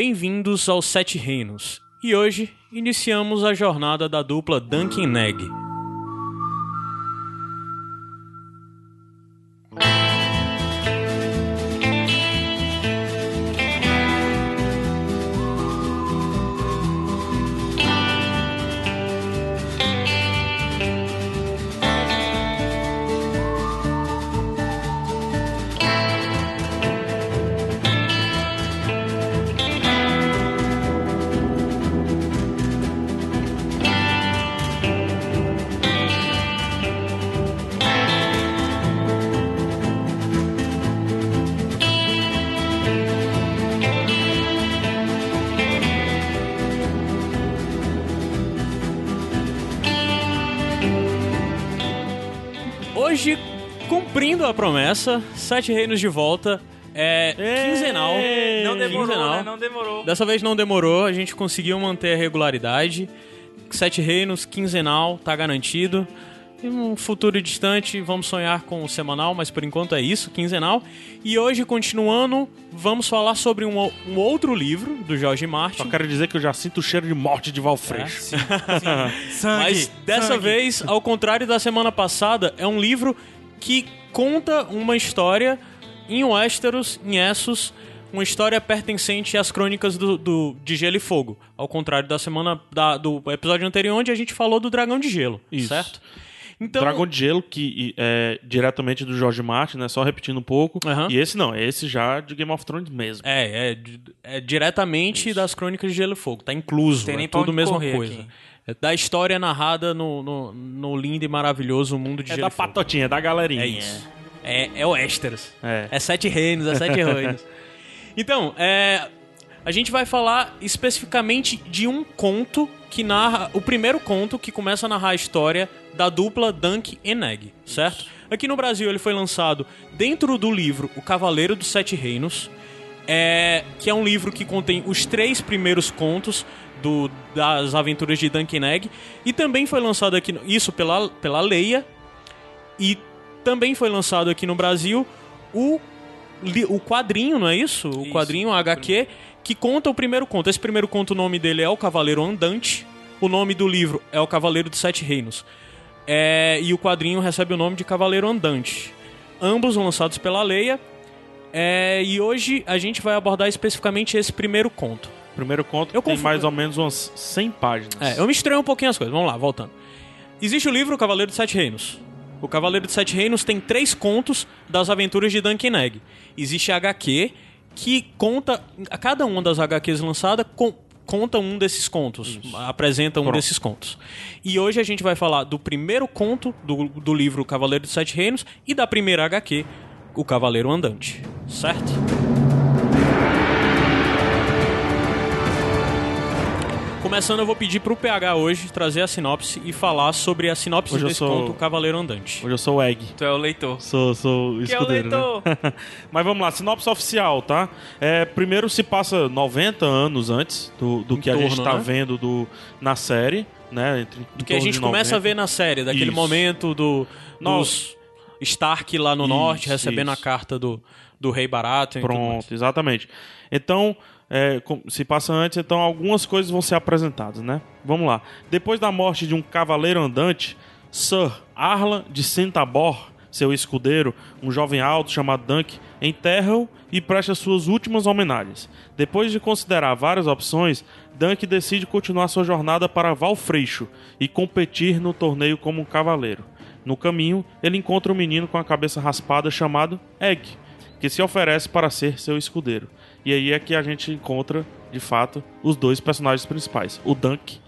Bem-vindos aos Sete Reinos. E hoje iniciamos a jornada da dupla Duncan Neg. Cumprindo a promessa, Sete Reinos de volta. É quinzenal. Não demorou, Quinzenal. né? Não demorou. Dessa vez não demorou, a gente conseguiu manter a regularidade. Sete Reinos, quinzenal, tá garantido. Em um futuro distante, vamos sonhar com o semanal, mas por enquanto é isso, quinzenal. E hoje, continuando, vamos falar sobre um, um outro livro do Jorge Martin. Só quero dizer que eu já sinto o cheiro de morte de Valfreixo. Sangue, Mas dessa sangue. vez, ao contrário da semana passada, é um livro que conta uma história em Westeros, em Essos, uma história pertencente às crônicas do, do- de Gelo e Fogo. Ao contrário da semana da- do episódio anterior, onde a gente falou do Dragão de Gelo, Isso. certo? Então, Dragão de Gelo, que é diretamente do George Martin, né? Só repetindo um pouco. Aham. E esse não, esse já de Game of Thrones mesmo. É, é, é diretamente das crônicas de Gelo e Fogo. Tá incluso. Tem nem é pra tudo a mesma coisa. aqui. É da história narrada no, no, no lindo e maravilhoso mundo de É Gelo da patotinha, é da galerinha. É isso. É, é o Westeros. É. É sete reinos, é sete reinos. Então, é, a gente vai falar especificamente de um conto que narra. O primeiro conto que começa a narrar a história da dupla Dunk e Neg, certo? Aqui no Brasil ele foi lançado dentro do livro O Cavaleiro dos Sete Reinos, é, que é um livro que contém os três primeiros contos do- das aventuras de Dunk e Neg, e também foi lançado aqui, no- isso pela, pela Leia, e também foi lançado aqui no Brasil o, o quadrinho, não é isso? O Isso. quadrinho HQ que conta o primeiro conto. Esse primeiro conto, o nome dele é O Cavaleiro Andante. O nome do livro é O Cavaleiro dos Sete Reinos. É, e o quadrinho recebe o nome de Cavaleiro Andante. Ambos lançados pela Leia. É, e hoje a gente vai abordar especificamente esse primeiro conto. Primeiro conto Eu tem mais ou menos umas 100 páginas. É, eu misturei um pouquinho as coisas. Vamos lá, voltando. Existe o livro O Cavaleiro dos Sete Reinos. O Cavaleiro dos Sete Reinos tem três contos das aventuras de Duncan Egg. Existe a HQ que conta. A cada uma das HQs lançada con- conta um desses contos. Apresenta um Pronto. desses contos. E hoje a gente vai falar do primeiro conto do, do livro Cavaleiro dos Sete Reinos e da primeira HQ, O Cavaleiro Andante. Certo? Começando, eu vou pedir pro PH hoje trazer a sinopse e falar sobre a sinopse Hoje eu desse sou- conto, O Cavaleiro Andante. Hoje eu sou o Egg. Tu é o leitor. Sou, sou o Que é o escudeiro, leitor. né? Mas vamos lá, sinopse oficial, tá? É, primeiro se passa 90 anos antes do, do que a gente torno, tá né? vendo do, na série, né? Entre, Do que a gente começa a ver na série, daquele Isso. momento do, dos Stark lá no Isso, norte, recebendo isso. a carta do, do rei mais. Pronto, exatamente. Então, é, se passa antes, então algumas coisas vão ser apresentadas, né? Vamos lá. Depois da morte de um cavaleiro andante, Sir Arlan de Centabor, seu escudeiro, um jovem alto chamado Dunk, enterra-o e presta suas últimas homenagens. Depois de considerar várias opções, Dunk decide continuar sua jornada para Valfreixo e competir no torneio como um cavaleiro. No caminho, ele encontra um menino com a cabeça raspada chamado Egg, que se oferece para ser seu escudeiro. E aí é que a gente encontra, de fato, os dois personagens principais, o Dunk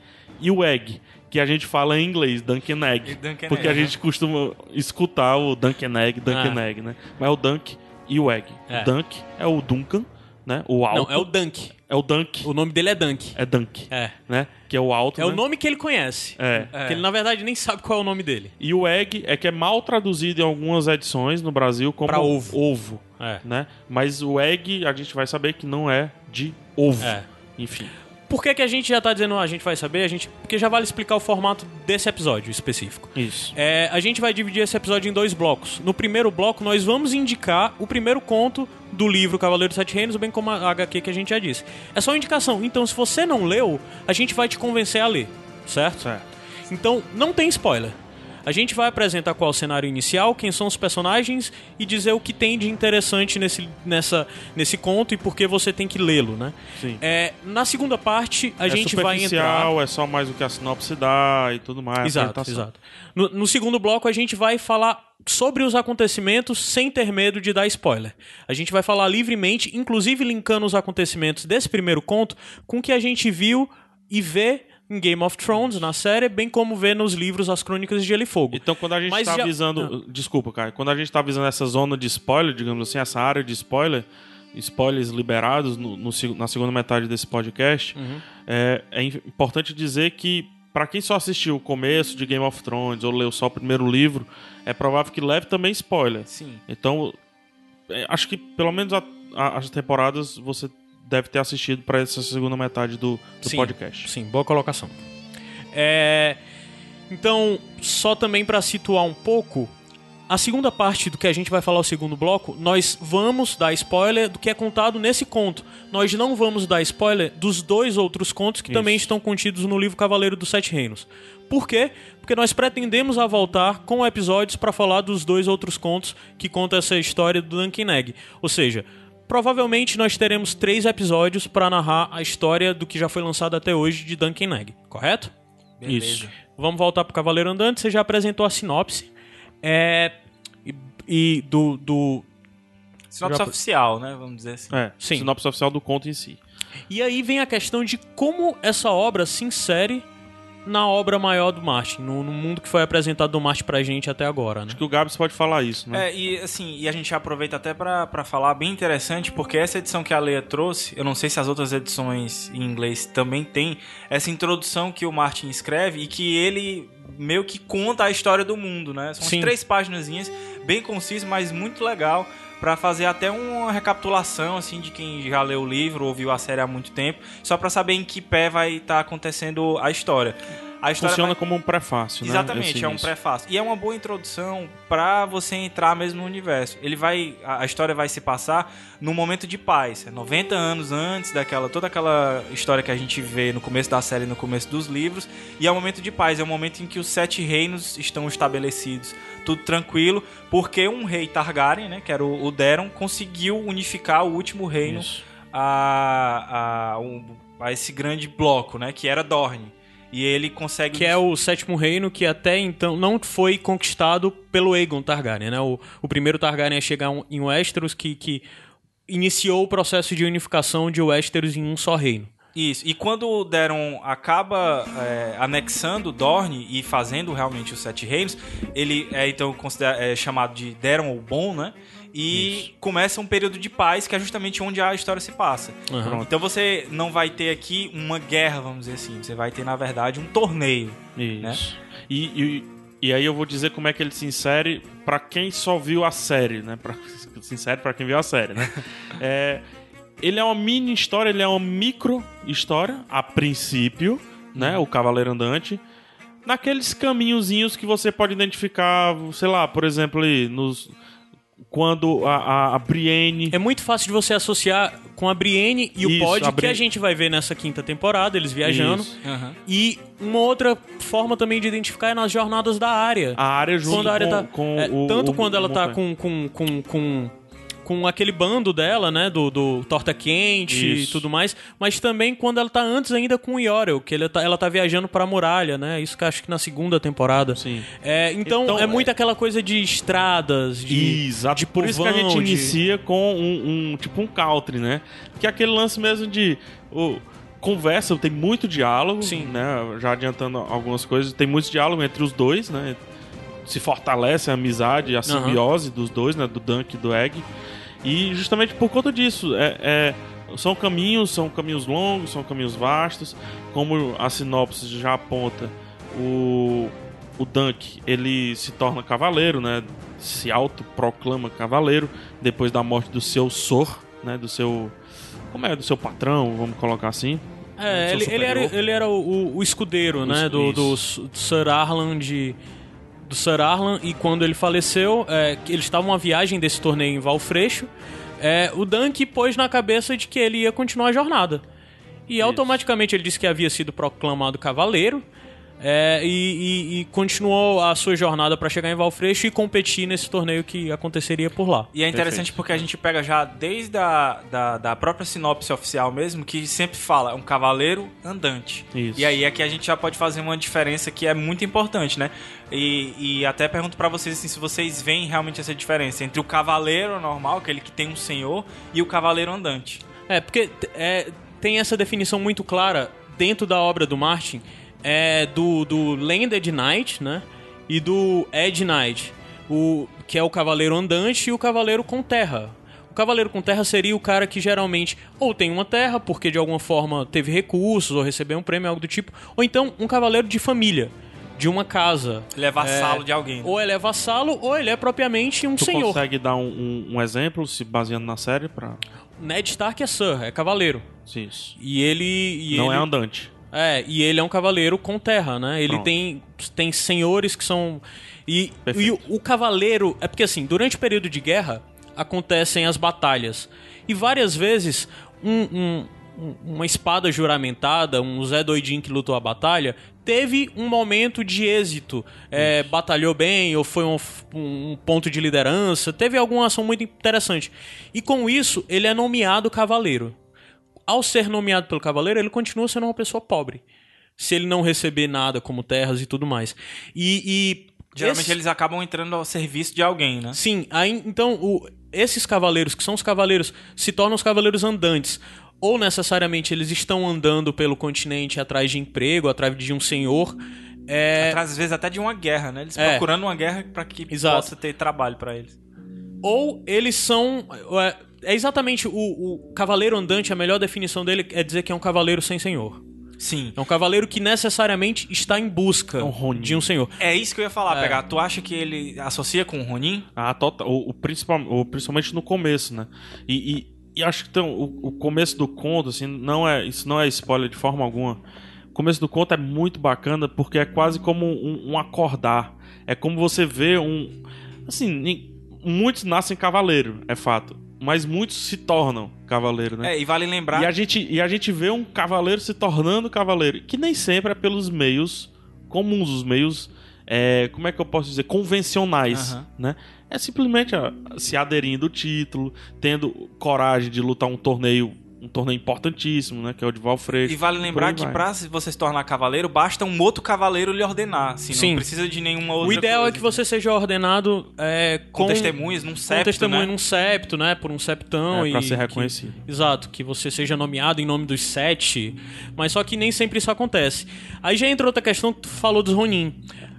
e o Egg, que a gente fala em inglês, Dunk and Egg, Dunk and porque Egg, a gente costuma escutar o Dunk and Egg, Dunk Ah. and Egg, né? Mas é o Dunk e o Egg. É. O Dunk é o Duncan, né? O alto. Não, é o Dunk. É o Dunk. O nome dele é Dunk. É Dunk, É. né? Que é o alto, É né? o nome que ele conhece. É. Que ele, na verdade, nem sabe qual é o nome dele. E o egg é que é mal traduzido em algumas edições no Brasil como Pra ovo. ovo É. né? Mas o egg a gente vai saber que não é de ovo. É. Enfim. Por que, que a gente já tá dizendo, ah, a gente vai saber? A gente, porque já vale explicar o formato desse episódio específico. Isso. É, a gente vai dividir esse episódio em dois blocos. No primeiro bloco, nós vamos indicar o primeiro conto do livro Cavaleiro dos Sete Reinos, bem como a HQ que a gente já disse. É só uma indicação. Então, se você não leu, a gente vai te convencer a ler, certo? Certo. Então, não tem spoiler. A gente vai apresentar qual é o cenário inicial, quem são os personagens e dizer o que tem de interessante nesse, nessa, nesse conto e por que você tem que lê-lo, né? Sim. É, na segunda parte, a é gente vai entrar... é só mais o que a sinopse dá e tudo mais. Exato, exato. No, no segundo bloco, a gente vai falar sobre os acontecimentos sem ter medo de dar spoiler. A gente vai falar livremente, inclusive linkando os acontecimentos desse primeiro conto com o que a gente viu e vê em Game of Thrones, na série, bem como vê nos livros As Crônicas de Gelo e Fogo. Então, quando a gente Mas tá já- avisando. Desculpa, cara. Quando a gente tá avisando essa zona de spoiler, digamos assim, essa área de spoiler, spoilers liberados no, no na segunda metade desse podcast, Uhum. é, é im- importante dizer que, pra quem só assistiu o começo de Game of Thrones ou leu só o primeiro livro, é provável que leve também spoiler. Sim. Então, é, acho que pelo menos a- a- as temporadas você deve ter assistido pra essa segunda metade do, do Sim. podcast. Sim, boa colocação. É, Então, só também para situar um pouco, a segunda parte do que a gente vai falar o segundo bloco, nós vamos dar spoiler do que é contado nesse conto. Nós não vamos dar spoiler dos dois outros contos que Isso. também estão contidos no livro Cavaleiro dos Sete Reinos. Por quê? Porque nós pretendemos a voltar com episódios para falar dos dois outros contos que contam essa história do Duncan Egg. Ou seja, provavelmente nós teremos três episódios para narrar a história do que já foi lançado até hoje de Duncan Egg, correto? Beleza. Isso. Vamos voltar pro Cavaleiro Andante. Você já apresentou a sinopse. É. E, e do, do. Sinopse Já- oficial, né? Vamos dizer assim. É, Sim. sinopse oficial do conto em si. E aí vem a questão de como essa obra se insere na obra maior do Martin, no, no mundo que foi apresentado do Martin pra gente até agora, né? Que o Gabs pode falar isso, né? É, e assim, e a gente aproveita até pra pra falar bem interessante, porque essa edição que a Leia trouxe, eu não sei se as outras edições em inglês também tem, essa introdução que o Martin escreve e que ele meio que conta a história do mundo, né? São três páginas, bem conciso, mas muito legal pra fazer até uma recapitulação assim de quem já leu o livro ou viu a série há muito tempo, só pra saber em que pé vai estar acontecendo a história. A história Funciona vai- como um prefácio, né? Exatamente, Esse é um prefácio. E é uma boa introdução pra você entrar mesmo no universo. Ele vai. A história vai se passar num momento de paz. É 90 anos antes daquela. toda aquela história que a gente vê no começo da série e no começo dos livros. E é um momento de paz, é um momento em que os sete reinos estão estabelecidos. Tudo tranquilo, porque um rei Targaryen, né? Que era o o conseguiu unificar o último reino Isso. a, a, um- a esse grande bloco, né? Que era Dorne. E ele consegue. Que é o sétimo reino que até então não foi conquistado pelo Aegon Targaryen, né? O, o primeiro Targaryen a chegar em Westeros que, que iniciou o processo de unificação de Westeros em um só reino. Isso. E quando o Daron acaba é, anexando Dorne e fazendo realmente os Sete Reinos, ele é então considera- é chamado de Daron o Bom, né? E começa um período de paz, que é justamente onde a história se passa. Aham. Então você não vai ter aqui uma guerra, vamos dizer assim. Você vai ter, na verdade, um torneio. Isso. né? E, e, e aí eu vou dizer como é que ele se insere pra quem só viu a série, né? Pra, se insere pra quem viu a série, né? É, ele é uma mini história, ele é uma micro história, a princípio, né? O Cavaleiro Andante. Naqueles caminhozinhos que você pode identificar, sei lá, por exemplo, nos, quando a, a, a Brienne É muito fácil de você associar com a Brienne e o Isso, Pod, a que Bri- a gente vai ver nessa quinta temporada, eles viajando. Isso. E uma outra forma também de identificar é nas jornadas da área. A área junto quando a área com, tá, com é, o, tanto o- quando ela o tá montanha. com, com, com, com, com aquele bando dela, né, do, do Torta Quente e Isso. tudo mais, mas também quando ela tá antes ainda com o Yorel, que ele tá, ela tá viajando pra muralha, né, isso que eu acho que na segunda temporada. Sim. É, então, Então, é é- muito aquela coisa de estradas, de... Exato. de Por isso que a gente de- inicia com um, um- tipo um country, né? Que é aquele lance mesmo de o, conversa, tem muito diálogo, Sim. né? Já adiantando algumas coisas, tem muito diálogo entre os dois, né? Se fortalece a amizade, a simbiose dos dois, né? Do Dunk e do Egg. E justamente por conta disso, é, é- são caminhos, são caminhos longos, são caminhos vastos. Como a sinopse já aponta, o, o Dunk ele se torna cavaleiro, né? Se autoproclama cavaleiro depois da morte do seu Sor, né? Do seu. Como é? Do seu patrão, vamos colocar assim. É, ele, ele era, ele era o, o- o escudeiro, né? Do, do Sir Arlan de. Do Sir Arlan, e quando ele faleceu, é, eles estavam uma viagem desse torneio em Valfreixo. É, o Dunk pôs na cabeça de que ele ia continuar a jornada. E automaticamente ele disse que havia sido proclamado cavaleiro. É, e, e- e continuou a sua jornada para chegar em Valfreixo e competir nesse torneio que aconteceria por lá. E é interessante porque a gente pega já desde a da, da própria sinopse oficial mesmo, que sempre fala, é um cavaleiro andante. Isso. E aí é que a gente já pode fazer uma diferença que é muito importante, né? E, e até pergunto pra vocês assim, se vocês veem realmente essa diferença entre o cavaleiro normal, aquele que tem um senhor, e o cavaleiro andante. É, porque é, tem essa definição muito clara dentro da obra do Martin é, do, do Landed Knight, né? E do Ed Knight, o, que é o cavaleiro andante e o cavaleiro com terra. O cavaleiro com terra seria o cara que geralmente ou tem uma terra, porque de alguma forma teve recursos, ou recebeu um prêmio, algo do tipo, ou então um cavaleiro de família, de uma casa. Ele é vassalo de alguém. Ou ele é vassalo, ou ele é propriamente um Tu senhor. consegue dar um, um- um exemplo, se baseando na série, pra... Ned Stark é Sir, é cavaleiro. Isso. E ele. E Não ele... é andante. É, e ele é um cavaleiro com terra, né? Ele Pronto. tem, tem senhores que são. E, e o, o cavaleiro. É porque assim, durante o período de guerra acontecem as batalhas. E várias vezes um- um- uma espada juramentada, um Zé Doidinho que lutou a batalha, teve um momento de êxito. É, batalhou bem, ou foi um, um ponto de liderança, teve alguma ação muito interessante. E com isso, ele é nomeado cavaleiro ao ser nomeado pelo cavaleiro, ele continua sendo uma pessoa pobre. Se ele não receber nada como terras e tudo mais. E. e Geralmente esse- eles acabam entrando ao serviço de alguém, né? Sim, aí, então o- esses cavaleiros, que são os cavaleiros, se tornam os cavaleiros andantes. Ou necessariamente eles estão andando pelo continente atrás de emprego, atrás de um senhor. É, Atrás, às vezes, até de uma guerra, né? Eles É. procurando uma guerra pra que Exato. possa ter trabalho pra eles. ou eles são. É, é exatamente o, o cavaleiro andante, a melhor definição dele é dizer que é um cavaleiro sem senhor. Sim. É um cavaleiro que necessariamente está em busca É um de um senhor. É isso que eu ia falar, É. pegar. Tu acha que ele associa com o Ronin? Ah, total, o, o principal, o- principalmente no começo, né? E, e- e acho que então, o, o começo do conto, assim, não é, isso não é spoiler de forma alguma. O começo do conto é muito bacana porque é quase como um, um acordar. É como você vê um. Assim, muitos nascem cavaleiro, é fato. Mas muitos se tornam cavaleiro, né? É, e vale lembrar. E a, gente, e a gente vê um cavaleiro se tornando cavaleiro, que nem sempre é pelos meios comuns, os meios, é, como é que eu posso dizer, convencionais, Aham. né? É simplesmente se aderindo ao título, tendo coragem de lutar um torneio, um torneio importantíssimo, né? Que é o de Valfredo. E vale lembrar que vai. pra você se tornar cavaleiro, basta um outro cavaleiro lhe ordenar. Assim, Sim. Não precisa de nenhuma outra O ideal coisa. é que você seja ordenado é, Com com, testemunhas, num com septo, testemunho né? num septo, né? Por um septão. É, pra e ser que- reconhecido. exato, que você seja nomeado em nome dos sete. Mas só que nem sempre isso acontece. Aí já entra outra questão que tu falou dos Ronin.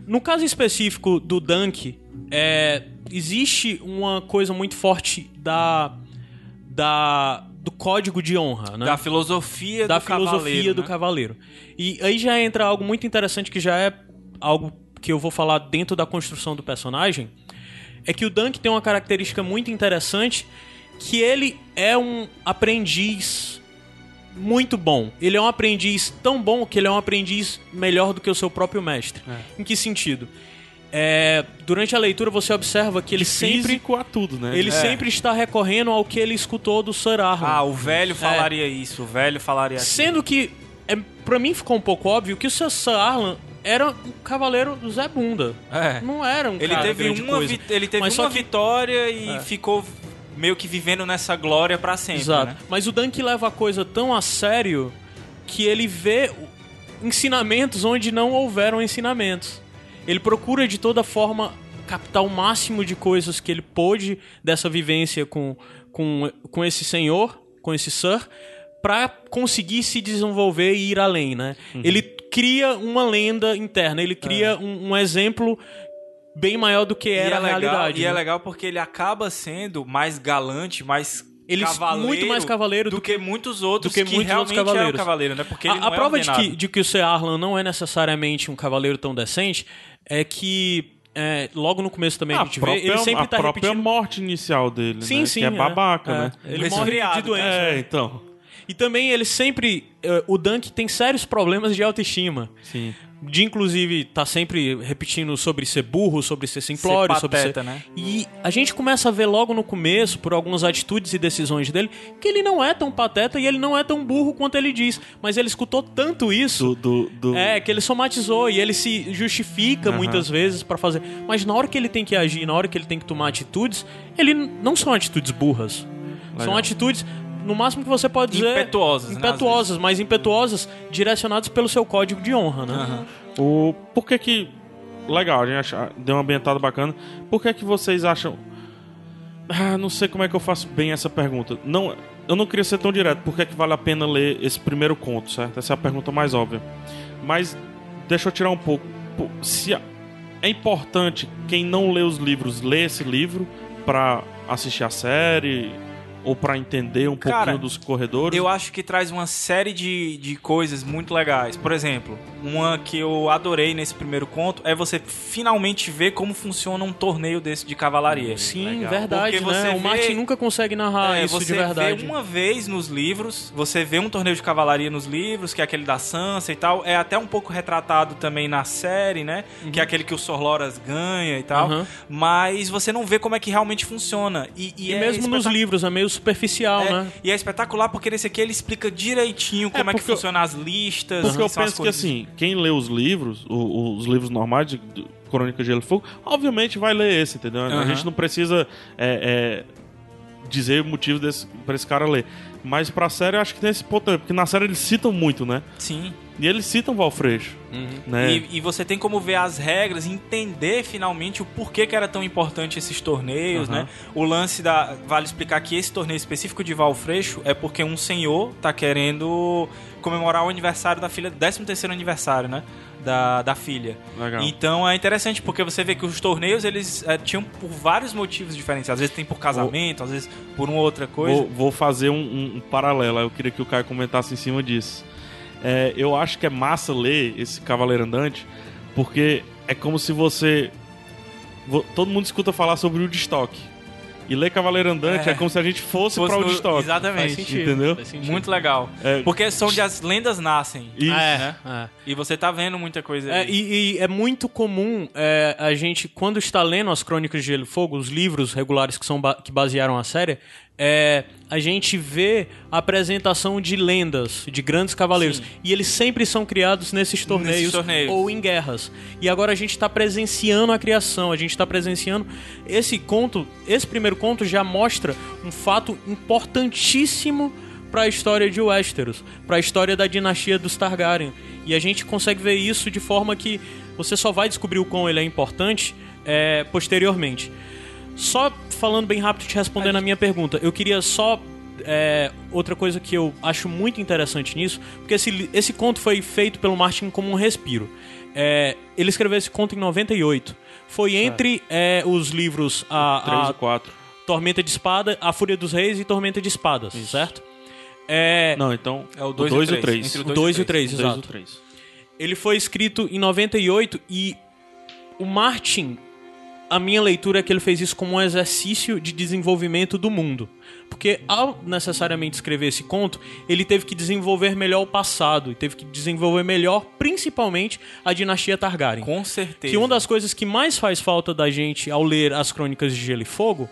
No caso específico do Dunk, é, existe uma coisa muito forte da, da do código de honra, né? Da filosofia da do filosofia cavaleiro, do né? cavaleiro. E aí já entra algo muito interessante que já é algo que eu vou falar dentro da construção do personagem, é que o Dunk tem uma característica muito interessante que ele é um aprendiz muito bom. Ele é um aprendiz tão bom que ele é um aprendiz melhor do que o seu próprio mestre. Em que sentido? É, durante a leitura você observa que ele sempre a tudo, né? ele É. sempre está recorrendo ao que ele escutou do Sir Arlan. Ah, o velho falaria isso, o velho falaria aquilo. Sendo que, é, pra mim ficou um pouco óbvio que o Sir Arlan era um cavaleiro do Zé Bunda. É. Não era um Ele cara teve uma, coisa. ele teve Mas uma só que- vitória e É. ficou meio que vivendo nessa glória pra sempre, Exato. né? Mas o Dunk leva a coisa tão a sério que ele vê ensinamentos onde não houveram ensinamentos. Ele procura de toda forma captar o máximo de coisas que ele pôde dessa vivência com, com, com esse senhor, com esse Sir, pra conseguir se desenvolver e ir além, né? Ele cria uma lenda interna, ele cria um, um exemplo bem maior do que era é a legal, realidade. e é né? legal porque ele acaba sendo mais galante, mais Ele- cavaleiro muito mais cavaleiro do, do que, muitos outros do que que, muitos outros realmente eram cavaleiros. cavaleiro, né? Porque a, a é prova de ordenado. que, de que o Sir Arlan não é necessariamente um cavaleiro tão decente é que é, logo no começo também a a gente vê, própria, ele sempre a tá própria repetindo... morte inicial dele, Sim, né? sim. Que é babaca, é. né? Ele Um morre de resfriado, doença. É, né? então. E também ele sempre. eh, o Dunk tem sérios problemas de autoestima. Sim. De inclusive tá sempre repetindo sobre ser burro, sobre ser simplório, sobre ser. pateta, né? E a gente começa a ver logo no começo, por algumas atitudes e decisões dele, que ele não é tão pateta e ele não é tão burro quanto ele diz. Mas ele escutou tanto isso. Do, do, do- É, que ele somatizou e ele se justifica Aham. muitas vezes pra fazer. Mas na hora que ele tem que agir, na hora que ele tem que tomar atitudes, ele não são atitudes burras. São Legal. atitudes, no máximo que você pode dizer. Impetuosas, né, Impetuosas, mas impetuosas direcionadas pelo seu código de honra, né? Aham. O, por que que... Legal, a gente acha, deu uma ambientada bacana. Por que que vocês acham... Ah, não sei como é que eu faço bem essa pergunta. Não, eu não queria ser tão direto. Por que que vale a pena ler esse primeiro conto, certo? Essa é a pergunta mais óbvia. Mas deixa eu tirar um pouco. Se a- é importante quem não lê os livros ler esse livro pra assistir a série ou pra entender um Cara, pouquinho dos corredores. Eu acho que traz uma série de, de coisas muito legais. Por exemplo, uma que eu adorei nesse primeiro conto é você finalmente ver como funciona um torneio desse de cavalaria. Sim, Legal. verdade, Porque você né? O vê- Martin nunca consegue narrar É, isso você de verdade. vê uma vez nos livros, você vê um torneio de cavalaria nos livros, que é aquele da Sansa e tal. É até um pouco retratado também na série, né? Que é aquele que o Sorloras ganha e tal. Uhum. Mas você não vê como é que realmente funciona. E, e E é mesmo nos livros, é meio superficial, é, né? E é espetacular porque nesse aqui ele explica direitinho como é, que porque eu- funciona as listas. Porque eu são as penso que assim, quem lê os livros, o- os livros normais de, Crônica de Gelo e Fogo, obviamente vai ler esse, entendeu? A Aham. gente não precisa é, é, dizer o motivo desse, pra esse cara ler. Mas pra série eu acho que tem esse ponto, porque na série eles citam muito, né? Sim. E eles citam Valfreixo, né? E, e você tem como ver as regras, entender finalmente o porquê que era tão importante esses torneios, Aham. né? O lance da. Vale explicar que esse torneio específico de Valfreixo é porque um senhor tá querendo comemorar o aniversário da filha, 13 terceiro aniversário, né? Da, da filha. Legal. Então é interessante porque você vê que os torneios eles eh, tinham por vários motivos diferentes. Às vezes tem por casamento, às vezes por uma outra coisa. Vou, vou fazer um, um- um paralelo, eu queria que o Caio comentasse em cima disso. É, eu acho que é massa ler esse Cavaleiro Andante, porque é como se você. vo- Todo mundo escuta falar sobre o Woodstock. E ler Cavaleiro Andante é, É. como se a gente fosse, Fosse pra Woodstock. Faz Exatamente. sentido. Entendeu? faz sentido. Muito legal. É. Porque são onde as lendas nascem. Isso. É, né? é. E você tá vendo muita coisa É, aí. e, e é muito comum é, a gente, quando está lendo as Crônicas de Gelo e Fogo, os livros regulares que, são ba- que basearam a série, é, a gente vê a apresentação de lendas, de grandes cavaleiros. Sim. E eles sempre são criados nesses torneios, torneios. ou em guerras. E agora a gente está presenciando a criação, a gente está presenciando. Esse conto, esse primeiro conto já mostra um fato importantíssimo para a história de Westeros, para a história da dinastia dos Targaryen. E a gente consegue ver isso de forma que você só vai descobrir o quão ele é importante é, posteriormente. Só falando bem rápido te respondendo a minha pergunta, eu queria só é, outra coisa que eu acho muito interessante nisso, porque esse, esse conto foi feito pelo Martin como um respiro. É, ele escreveu esse conto em 98. Foi entre é, os livros a, 3 a e 4. Tormenta de Espada, A Fúria dos Reis e Tormenta de Espadas, certo? É, Não, então. É o o dois 2 e o o três. 3. Entre o 2 e o 3, O 2 e o exato. 3. Ele foi escrito em 98 e o Martin, a minha leitura é que ele fez isso como um exercício de desenvolvimento do mundo. Porque ao necessariamente escrever esse conto, ele teve que desenvolver melhor o passado e teve que desenvolver melhor, principalmente, a dinastia Targaryen. Com certeza. Que uma das coisas que mais faz falta da gente ao ler as Crônicas de Gelo e Fogo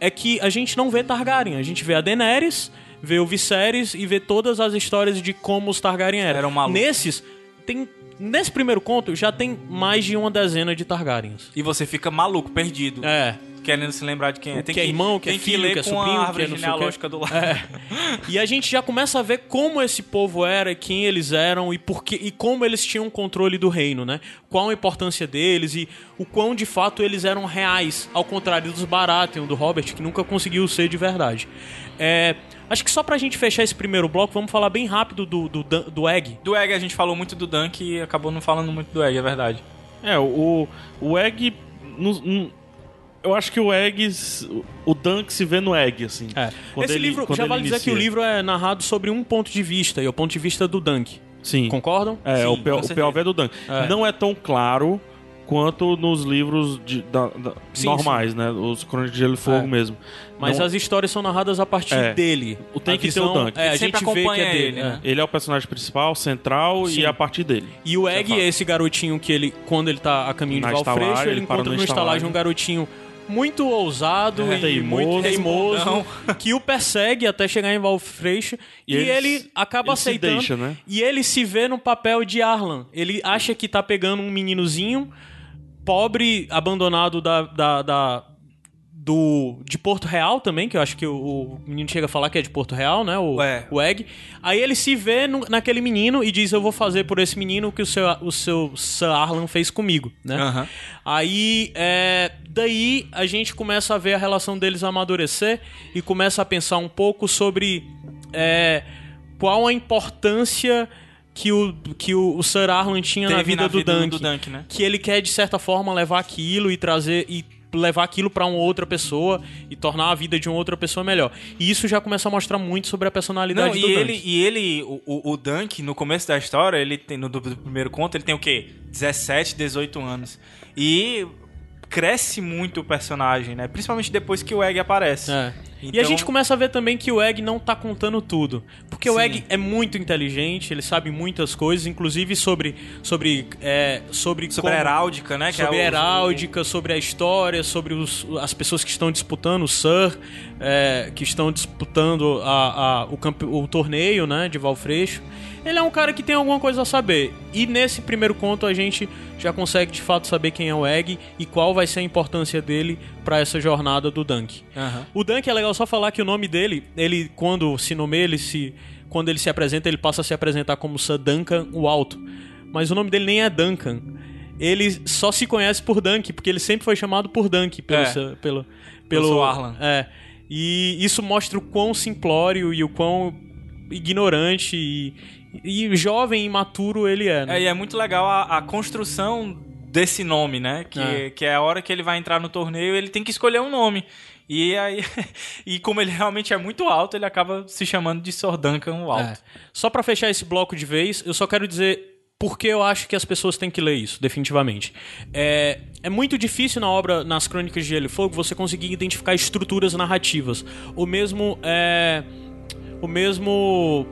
é que a gente não vê Targaryen, a gente vê a Daenerys, vê o Viserys e vê todas as histórias de como os Targaryen eram. Eram malucos. Nesses tem nesse primeiro conto já tem mais de uma dezena de Targaryens. E você fica maluco, perdido. É. Querendo se lembrar de quem é. O que é irmão, que é tem filho, o que é sobrinho, que é genealógica do lado. É. E a gente já começa a ver como esse povo era, quem eles eram e por que, e como eles tinham controle do reino, né? Qual a importância deles e o quão de fato eles eram reais, ao contrário dos Baratheon, do Robert, que nunca conseguiu ser de verdade. É, acho que só pra gente fechar esse primeiro bloco, vamos falar bem rápido do, do, do Egg. Do Egg a gente falou muito do Dunk e acabou não falando muito do Egg, é verdade. É, o, o Egg. no- no- eu acho que o Egg. O Dunk se vê no Egg, assim. É. Esse ele- livro, já vale dizer que o livro é narrado sobre um ponto de vista, e é o ponto de vista do Dunk. Sim. Concordam? É, Sim, o, P- o. POV do Dunk. É. Não é tão claro quanto nos livros de- da- da- Sim, normais, né? Os Crônicas de Gelo e Fogo É. mesmo. Mas Não- as histórias são narradas a partir É. dele. O- tem A que ter o Dunk. É, a gente vê que acompanha é dele, ele, é. né? Ele é o personagem principal, central Sim. e é a partir dele. E o Egg fato. é esse garotinho que ele, quando ele tá a caminho Na de Valfreixo, ele ele encontra no estalagem um garotinho muito ousado É. e Teimoso. muito teimoso, que o persegue até chegar em Valfreixo e, E ele acaba ele aceitando. deixa, né? E ele se vê no papel de Arlan. Ele acha que tá pegando um meninozinho pobre, abandonado da, da, da- do de Porto Real também, que eu acho que o, o menino chega a falar que é de Porto Real, né? O, É. o Egg. Aí ele se vê no- naquele menino e diz: Eu vou fazer por esse menino o que o seu, o seu Sir Arlan fez comigo, né? Aí, é, daí a gente começa a ver a relação deles amadurecer e começa a pensar um pouco sobre é, qual a importância que o, que o, o Sir Arlan tinha na vida, na do, vida Dunk, do Dunk, né? Que ele quer, de certa forma, levar aquilo e trazer. E levar aquilo pra uma outra pessoa e tornar a vida de uma outra pessoa melhor. E isso já começa a mostrar muito sobre a personalidade Não, do e Dunk. ele, e ele o, o, o Dunk, no começo da história, ele tem, no do, do primeiro conto, ele tem o quê? 17, 18 anos. E cresce muito o personagem, né? Principalmente depois que o Egg aparece. É. e a Então- gente começa a ver também que o Egg não tá contando tudo. Porque o Sim. Egg é muito inteligente, ele sabe muitas coisas, inclusive sobre. sobre. É, sobre, Sobre a como- heráldica, né? Que sobre é a o- heráldica, sobre a história, sobre os- as pessoas que estão disputando, o Sir, é, que estão disputando a, a- o, campe- o torneio né, de Valfreixo. Ele é um cara que tem alguma coisa a saber. E nesse primeiro conto a gente já consegue de fato saber quem é o Egg e qual vai ser a importância dele para essa jornada do Dunk. Aham. O Dunk é legal só falar que o nome dele, ele quando se nomeia, ele se quando ele se apresenta, ele passa a se apresentar como Sir Duncan o Alto. Mas o nome dele nem é Duncan. Ele só se conhece por Dunk, porque ele sempre foi chamado por Dunk pelo É. Sir- pelo Pelo pelo Arlan. É. E isso mostra o quão simplório e o quão ignorante e, e jovem e imaturo ele é, né? É, e é muito legal a, a construção desse nome, né? Que É. que é a hora que ele vai entrar no torneio, ele tem que escolher um nome. E aí, e como ele realmente é muito alto, ele acaba se chamando de Sir Duncan o Alto. É. Só pra fechar esse bloco de vez, eu só quero dizer por que eu acho que as pessoas têm que ler isso, definitivamente. É, é muito difícil na obra, nas Crônicas de Gelo e Fogo, você conseguir identificar estruturas narrativas. O mesmo. É, o mesmo.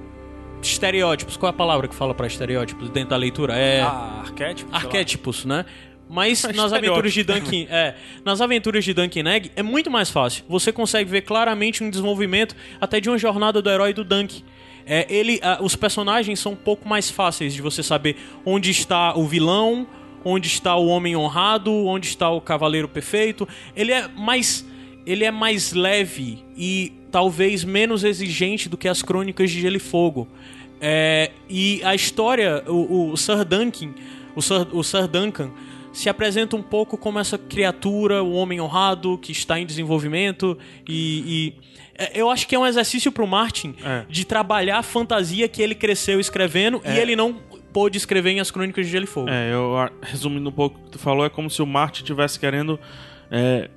Estereótipos. Qual é a palavra que fala pra estereótipos dentro da leitura? É. Ah, arquétipo? sei lá. arquétipos, né? Mas nas aventuras de Duncan, é, nas aventuras de Duncan Egg é muito mais fácil. Você consegue ver claramente um desenvolvimento até de uma jornada do herói do Dunk. É, ele, ah, os personagens são um pouco mais fáceis de você saber onde está o vilão, onde está o homem honrado, onde está o cavaleiro perfeito. Ele é mais ele é mais leve e talvez menos exigente do que as crônicas de Gelo e Fogo. É, e a história, o, o Sir Duncan, o Sir, o Sir Duncan se apresenta um pouco como essa criatura, o homem honrado que está em desenvolvimento e, e- é, eu acho que é um exercício pro Martin É. de trabalhar a fantasia que ele cresceu escrevendo e ele não pôde escrever em As Crônicas de Gelo e Fogo. É, eu resumindo um pouco o que tu falou, é como se o Martin estivesse querendo é,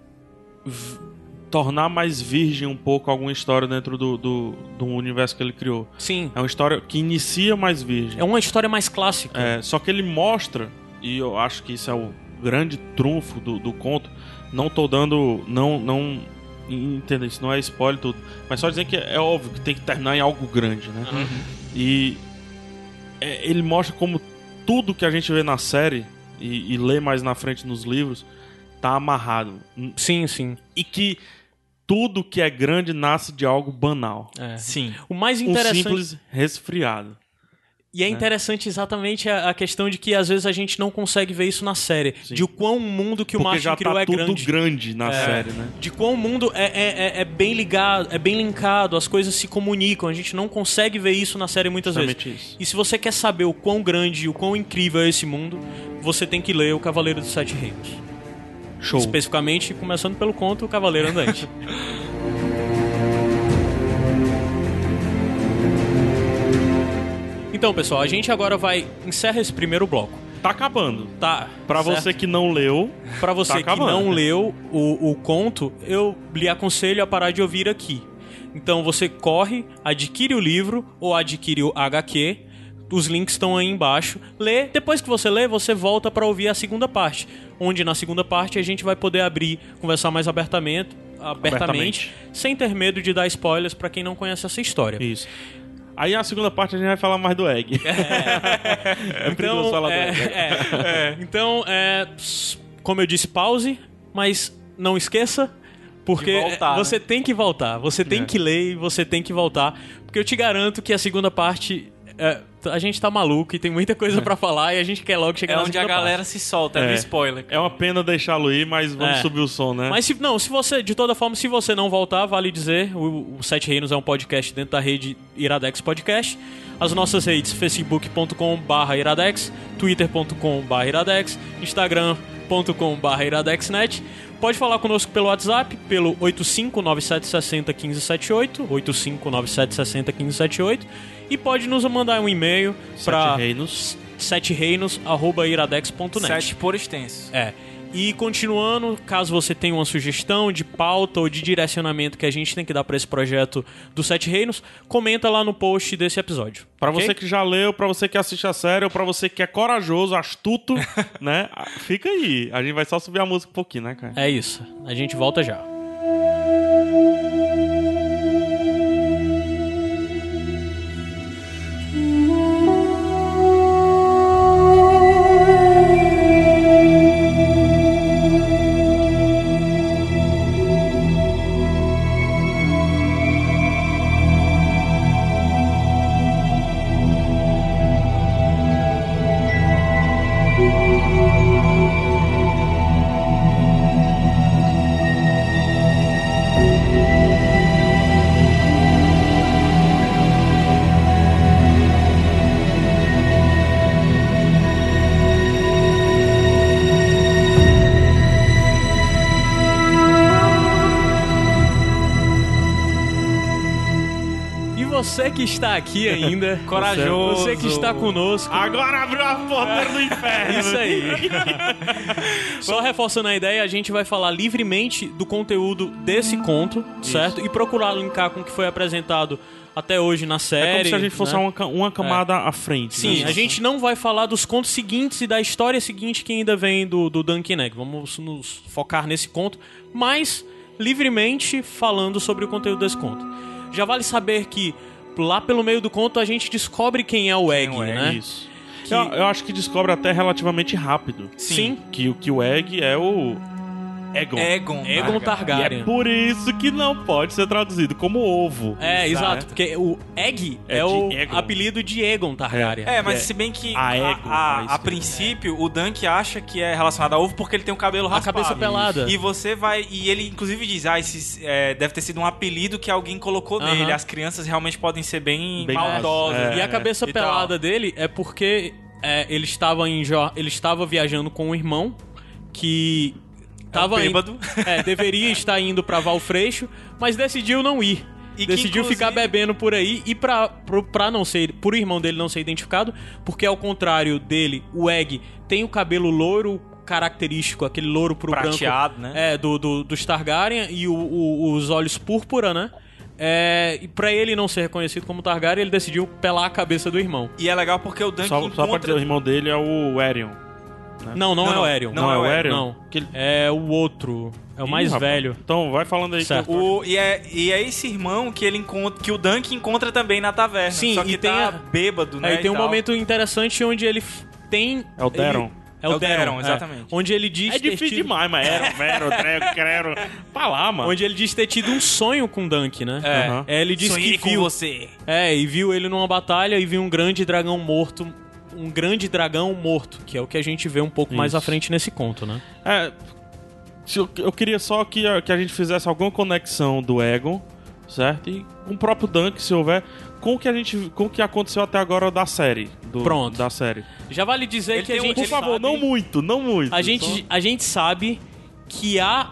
tornar mais virgem um pouco alguma história dentro do, do, do universo que ele criou. Sim, É uma história que inicia mais virgem. é uma história mais clássica. É, só que ele mostra, e eu acho que isso é o grande trunfo do, do conto. Não tô dando. Não. não Entenda, isso não é spoiler tudo. Mas só dizer que é óbvio que tem que terminar em algo grande, né? E é, ele mostra como tudo que a gente vê na série e, e lê mais na frente nos livros tá amarrado. Sim, sim. E que tudo que é grande nasce de algo banal. É. Sim. O mais Um interessante simples resfriado. E é interessante exatamente a, a questão de que às vezes a gente não consegue ver isso na série. Sim. De o quão o mundo que o Porque Martin já criou tá é tudo grande. grande, na série, né? De quão o mundo é, é, é- é bem ligado, é bem linkado, as coisas se comunicam. A gente não consegue ver isso na série muitas Justamente vezes. isso. E se você quer saber o quão grande e o quão incrível é esse mundo, você tem que ler O Cavaleiro dos Sete Reinos. Show. Especificamente, começando pelo conto O Cavaleiro Andante. então, pessoal, a gente agora vai encerra esse primeiro bloco. Tá acabando. Tá. Pra certo? você que não leu, Pra você Tá que não leu o, o conto, eu lhe aconselho a parar de ouvir aqui. Então você corre, adquire o livro ou adquire o HQ, os links estão aí embaixo. Lê, depois que você lê, você volta pra ouvir a segunda parte, onde na segunda parte a gente vai poder abrir, conversar mais abertamente, abertamente, Abertamente. sem ter medo de dar spoilers pra quem não conhece essa história. Isso. Aí a segunda parte a gente vai falar mais do Egg. é perigoso falar do é, Egg. é, então, é, como eu disse, pause, mas não esqueça, porque voltar, você né? tem que voltar, você tem É. que ler e você tem que voltar, porque eu te garanto que a segunda parte é, a gente tá maluco e tem muita coisa pra falar e a gente quer logo chegar É na onde a galera parte. se solta, é, É. spoiler. É uma pena deixá-lo ir, mas vamos É. subir o som, né? Mas se, não, se você, de toda forma, se você não voltar, vale dizer, o, o Sete Reinos é um podcast dentro da rede Iradex Podcast. As nossas redes, facebook.com.br iradex, twitter.com.br iradex, instagram.com.br iradexnet. Pode falar conosco pelo WhatsApp, pelo 8597601578, 8597601578, e pode nos mandar um e-mail para Sete Reinos. setereinos.iradex.net. Sete por extenso. É. E continuando, caso você tenha uma sugestão de pauta ou de direcionamento que a gente tem que dar pra esse projeto do Sete Reinos, comenta lá no post desse episódio. Pra ok? você que já leu, pra você que assiste a série, ou pra você que é corajoso, astuto, né? Fica aí. A gente vai só subir a música um pouquinho, né, cara? É isso. A gente volta já. Está aqui ainda, Corajoso. você que está conosco, Agora abriu a porta do inferno. É Isso aí. Só reforçando a ideia, a gente vai falar livremente do conteúdo desse conto, certo? E procurar linkar com o que foi apresentado até hoje na série. É como se a gente fosse né? uma, uma camada à frente. Sim, né? a gente não vai falar dos contos seguintes e da história seguinte que ainda vem do, do Duncan Egg. Vamos nos focar nesse conto, mas livremente falando sobre o conteúdo desse conto. Já vale saber que lá pelo meio do conto a gente descobre quem é o Egg, é o Egg, né? Isso. Eu, eu acho que descobre até relativamente rápido. Sim. Que, o- que o Egg é o Egon. Egon. Egon E é Targaryen. por isso que não pode ser traduzido como ovo. É, exato. Né? Porque o Egg é, É o Egon. apelido de Egon Targaryen. É, mas É. se bem que A a, Egon, a- é a que- princípio o Dunk acha que é relacionado a ovo porque ele tem o cabelo A raspado. cabeça pelada. E você vai. E ele inclusive diz: Ah, esse é, deve ter sido um apelido que alguém colocou Aham. nele. As crianças realmente podem ser bem, Bem maldosas. é. E a cabeça E tal. pelada dele é porque é, ele estava em Jo- ele estava viajando com um irmão que tava um indo- bêbado. é, deveria estar indo pra Valfreixo, mas decidiu não ir. E decidiu inclusive- ficar bebendo por aí e pra, pro, pra não ser, por irmão dele não ser identificado, porque ao contrário dele, o Egg tem o cabelo loiro característico, aquele louro pro Prateado, branco. né? É, do, do, dos Targaryen e o- o- os olhos púrpura, né? É, e pra ele não ser reconhecido como Targaryen, ele decidiu pelar a cabeça do irmão. E é legal porque o Dunk Só, só pra encontra... dizer, o irmão dele é o Aerion. Não, não, é Não, o Aerion. não é o Aerion? Não. Que É o outro. É o Ih, mais rapaz. velho. Então vai falando aí. Certo. O, e, é, e é esse irmão que ele encontra, que o Dunk encontra também na taverna. Sim, só que e tem tá a- bêbado, né? Aí tem e um tal. momento interessante onde ele tem. É o Daron. ele- É o Daron, exatamente. Onde ele diz. É ter difícil tido- demais, mas era, era, era, quero. Pra lá, mano. Onde ele diz ter tido um sonho com o Dunk, né? É. Aham. É, ele disse Sonhei que com viu. você. É, e viu ele numa batalha e viu um grande dragão morto. Um grande dragão morto, que é o que a gente vê um pouco mais Isso. à frente nesse conto, né? É, eu, queria só que, a- que a gente fizesse alguma conexão do Egon, certo? E com o próprio Dunk, se houver, com o que a gente, com o que aconteceu até agora da série. do- Pronto. Da série. Já vale dizer Ele que a um- gente. Por favor, sabe- não muito, não muito. A gente, Só- a gente sabe que há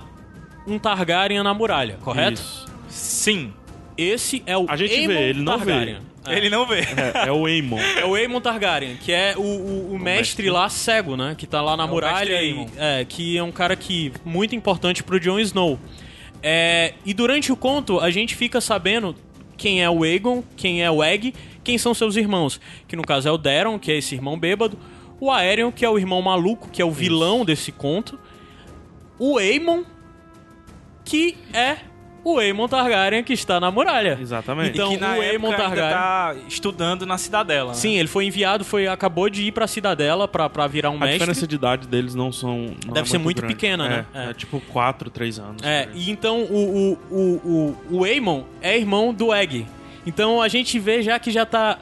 um Targaryen na muralha, correto? Isso. Sim. Esse é o A gente Aemon vê, ele não Targaryen. É. Ele não vê. É, é o Aemon. É o Aemon Targaryen, que é o, o- o mestre, mestre. lá cego, né? Que tá lá na o muralha. E, é, que é um cara que muito importante pro Jon Snow. É, e durante o conto, a gente fica sabendo quem é o Aegon, quem é o Egg, quem são seus irmãos, que no caso é o Daron, que é esse irmão bêbado, o Aerion, que é o irmão maluco, que é o vilão desse conto, o Aemon, que é o Aemon Targaryen que está na muralha. Exatamente. Então, e que na o Aemon época ainda Targaryen- tá estudando na cidadela. né? Sim, ele foi enviado, foi acabou de ir pra cidadela pra, pra virar um A mestre. diferença de idade deles não são. não Deve é ser muito grande. pequena, É, né? É, É. tipo 4, 3 anos. É, e então o, o, o, o, o Aemon é irmão do Egg. Então a gente vê já que já tá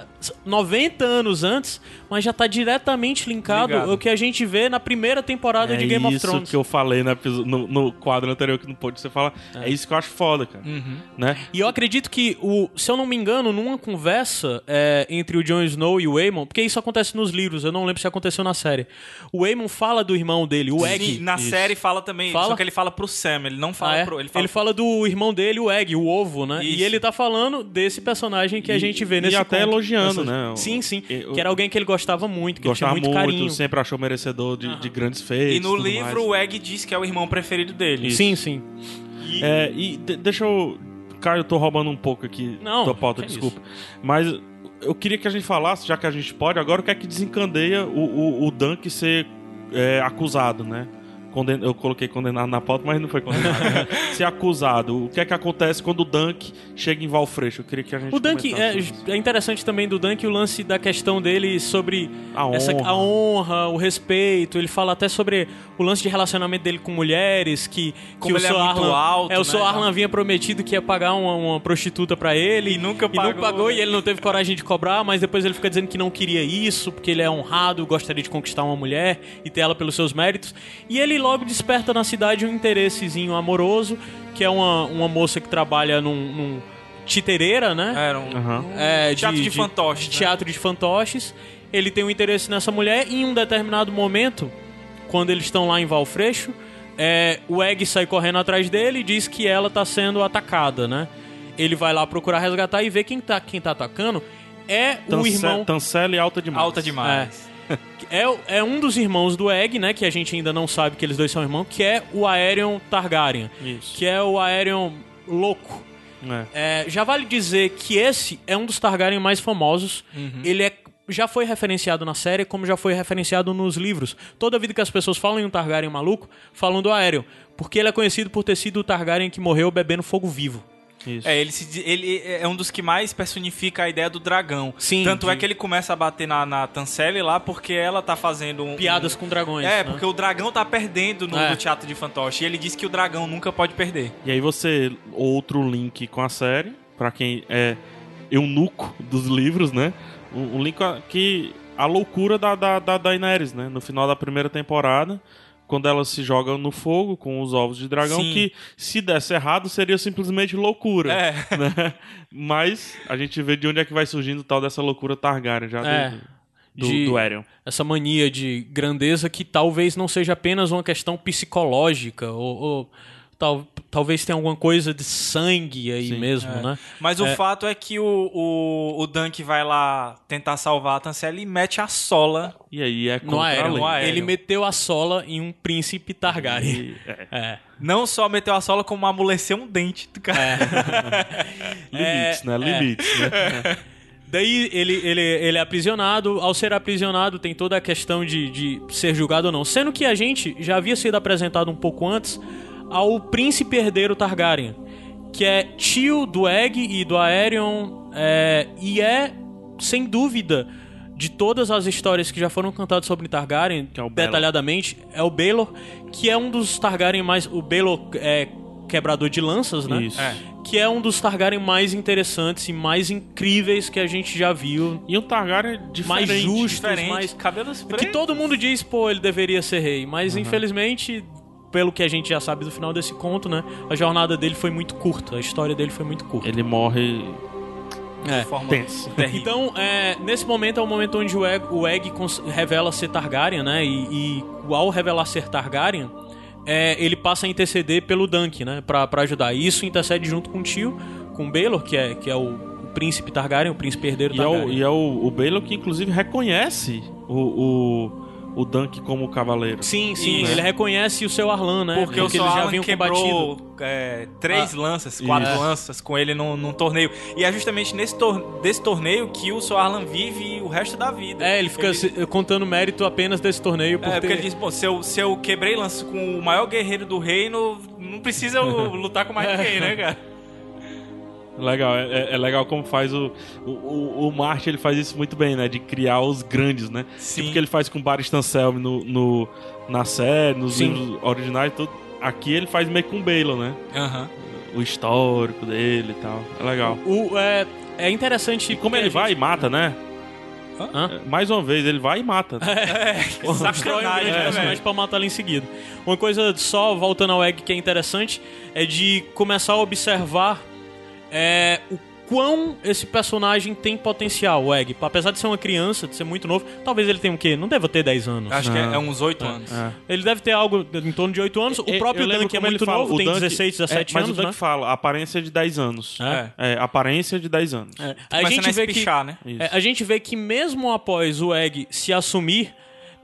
90 anos antes, mas já tá diretamente linkado Ligado. ao que a gente vê na primeira temporada É de Game of isso Thrones. que eu falei no, no, no quadro anterior que não pôde você falar. É. isso que eu acho foda, cara. Uhum. Né? E eu acredito que, o, se eu não me engano, numa conversa é, entre o Jon Snow e o Aemon, porque isso acontece nos livros, eu não lembro se aconteceu na série. O Aemon fala do irmão dele, o Egg. Sim, na Isso. série fala também, Fala? só que ele fala pro Sam, ele não fala Ah, é? pro... Ele fala... do irmão dele, o Egg, o ovo, né? Isso. E ele tá falando desse personagem que a E- gente vê e nesse até conto. elogiando, Né? Sim, sim. e- o- Que era alguém que ele gostava muito, que Gostava ele tinha muito, carinho. sempre achou merecedor de, de grandes feitos. E no livro mais. o Egg diz que é o irmão preferido dele. Sim, sim. É, e de- deixa eu. Cara, eu tô roubando um pouco aqui Não, tua pauta, que desculpa. Mas eu queria que a gente falasse, já que a gente pode, agora o que é que desencandeia o, o, o Dunk ser é, acusado, né? Conden- Eu coloquei condenado na pauta, mas não foi condenado. né? ser acusado. O que é que acontece quando o Dunk chega em Valfreixo? Eu queria que a gente O Dunk é, é interessante também do Dunk o lance da questão dele sobre A essa, honra. a honra, o respeito. Ele fala até sobre o lance de relacionamento dele com mulheres, que, Como que ele o é Sr. muito Arlan, alto, é, o né, tal. Arlan havia prometido que ia pagar uma, uma prostituta pra ele E nunca e não pagou, pagou né? e ele não teve coragem de cobrar, mas depois ele fica dizendo que não queria isso, porque ele é honrado, gostaria de conquistar uma mulher e ter ela pelos seus méritos. E ele logo desperta na cidade um interessezinho amoroso, que é uma, uma moça que trabalha num, num titereira, né? Era um, Aham. um É, teatro de, fantoches. de né? teatro de fantoches. Ele tem um interesse nessa mulher e em um determinado momento, quando eles estão lá em Valfreixo, é, o Egg sai correndo atrás dele e diz que ela tá sendo atacada, né? Ele vai lá procurar resgatar e vê quem tá, quem tá atacando é o Tance- irmão. Tancela e alta demais. Alta demais. É, o- é um dos irmãos do Egg, né? Que a gente ainda não sabe que eles dois são irmãos, que é o Aerion Targaryen. Isso. Que é o Aerion louco. É. É, já vale dizer que esse é um dos Targaryen mais famosos. Ele é já foi referenciado na série, como já foi referenciado nos livros. Toda vida que as pessoas falam em um Targaryen maluco, falam do Aerion. Porque ele é conhecido por ter sido o Targaryen que morreu bebendo fogo vivo. Isso. É, ele, se ele é um dos que mais personifica a ideia do dragão. Sim, Tanto é de- que ele começa a bater na, na Tancelle lá porque ela tá fazendo um. Piadas um- com dragões. É, né? porque o dragão tá perdendo no, É. no teatro de fantoche. E ele diz que o dragão nunca pode perder. E aí você, outro link com a série, pra quem é eunuco dos livros, né? Um, um link que a loucura da, da, da Daenerys, né? No final da primeira temporada, quando ela se joga no fogo com os ovos de dragão, Sim. que se desse errado seria simplesmente loucura. É. Né? Mas a gente vê de onde é que vai surgindo tal dessa loucura Targaryen já É. do, do, De- do Aerion. essa mania de grandeza que talvez não seja apenas uma questão psicológica ou, ou tal, talvez tenha alguma coisa de sangue aí Sim. mesmo, É. né? Mas o fato é que o, o, o Dunk vai lá tentar salvar a Tancelle e mete a sola. E aí é No lei. No Aerion. Ele meteu a sola em um príncipe Targaryen. E- é. É. Não só meteu a sola, como amoleceu um dente do cara. Limites, né? Limites, né? Daí ele, ele, ele é aprisionado. Ao ser aprisionado, tem toda a questão de, de ser julgado ou não. Sendo que a gente já havia sido apresentado um pouco antes ao príncipe herdeiro Targaryen, que é tio do Egg e do Aerion, é, e é, sem dúvida, de todas as histórias que já foram cantadas sobre Targaryen, Que é detalhadamente, é o Baelor, que é um dos Targaryen mais. O Baelor é quebrador de lanças, né? Isso. É. que é um dos Targaryen mais interessantes e mais incríveis que a gente já viu. E um Targaryen diferente. Mais justo, mais... cabelos Que pretos. todo mundo diz, pô, ele deveria ser rei. Mas, infelizmente, pelo que a gente já sabe do final desse conto, né? A jornada dele foi muito curta. A história dele foi muito curta. Ele morre É. Forma tenso. Então, é, nesse momento é o momento onde o Egg, o Egg revela ser Targaryen, né? E, e ao revelar ser Targaryen, é, ele passa a interceder pelo Dunk, né? Pra, pra ajudar. E isso intercede junto com o tio, com o Baelor, que é, que é o, o príncipe Targaryen, o príncipe herdeiro E é, Targaryen. o, e é o, o Baelor que inclusive reconhece o, o, o Dunk como cavaleiro. Sim, sim, Isso. ele reconhece o seu Arlan, né? Porque, o eles Sr. já haviam quebrou é, três Ah. lanças, quatro Isso. lanças com ele num, num torneio. E é justamente nesse tor desse torneio que o Sr. Arlan vive o resto da vida. É, ele fica se- contando mérito apenas desse torneio por É, ter... porque ele diz, pô, se eu, se eu quebrei lanças com o maior guerreiro do reino, não precisa eu lutar com mais ninguém, né, cara? Legal, é, é- é legal como faz o, o, o, o Martin, ele faz isso muito bem, né? De criar os grandes, né? Sim. Tipo que ele faz com o Barry Selmy no, no, na série, nos Sim. livros originais, tudo. Aqui ele faz meio com o Baylor, né? Aham. O histórico dele e tal. É legal. O, é, é interessante... E como ele a vai e gente- mata, né? Hã? É, Mais uma vez, ele vai e mata. É, Destrói um sacanagem, né, personagem velho? pra matar ele em seguida. Uma coisa só, voltando ao Egg, que é interessante, é de começar a observar é, o quão esse personagem tem potencial, o Egg. Apesar de ser uma criança, de ser muito novo, talvez ele tenha o quê? Não deva ter 10 anos. Acho que é, é uns oito anos. É. Ele deve ter algo em torno de 8 anos. O próprio Dunk é muito fala, novo, tem Dunk- 16, 17 é, mas anos, o Dunk né? fala, aparência de 10 anos. É. É, aparência de 10 anos. É, a gente vê que né? É, a gente vê que mesmo após o Egg se assumir,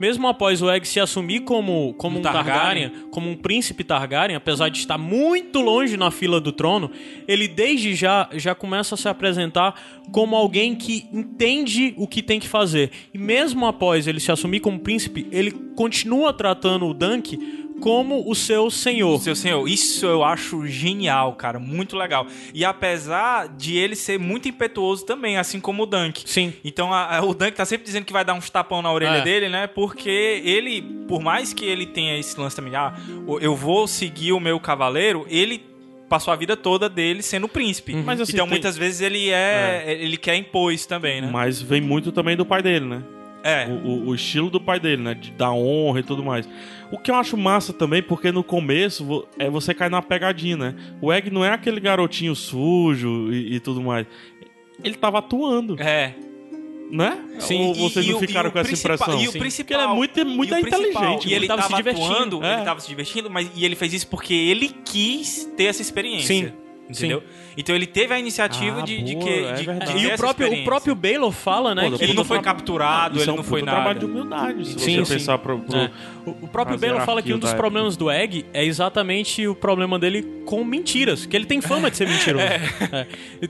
mesmo após o Egg se assumir como, como Um um Targaryen. Targaryen, como um príncipe Targaryen, apesar de estar muito longe na fila do trono, ele desde já já começa a se apresentar como alguém que entende o que tem que fazer. E mesmo após ele se assumir como príncipe, ele continua tratando o Dunk como o seu senhor. Seu senhor, isso eu acho genial, cara, muito legal. E apesar de ele ser muito impetuoso também, assim como o Dunk. Sim. Então a- a- o Dunk tá sempre dizendo que vai dar uns tapão na orelha É. dele, né? Porque ele, por mais que ele tenha esse lance também, ah, eu vou seguir o meu cavaleiro, ele passou a vida toda dele sendo príncipe. Mas, assim, então tem- muitas vezes ele é, ele quer impor isso também, né? Mas vem muito também do pai dele, né? É. O, o- o estilo do pai dele, né? De dar honra e tudo mais. O que eu acho massa também, porque no começo é você cai na pegadinha, né? O Egg não é aquele garotinho sujo e, e tudo mais. Ele tava atuando, É. né? Sim, Ou vocês E- e não ficaram o com essa impressão? E o Sim. principal. Porque ele é muito, muito e inteligente. E ele tava tava, se divertindo, atuando, é. ele tava se divertindo, mas e ele fez isso porque ele quis ter essa experiência. Sim, Entendeu? Então ele teve a iniciativa Ah, de, de boa, que. é de- de E o próprio, o próprio Baylor fala, né? Pô, que Ele não foi capturado, ele é um não foi nada. trabalho de humildade, se Sim, você sim. pensar pro... pro- É. O, próprio Baylor fala que um dos problemas do Egg é exatamente o problema dele com mentiras, que ele tem fama de ser mentiroso. É.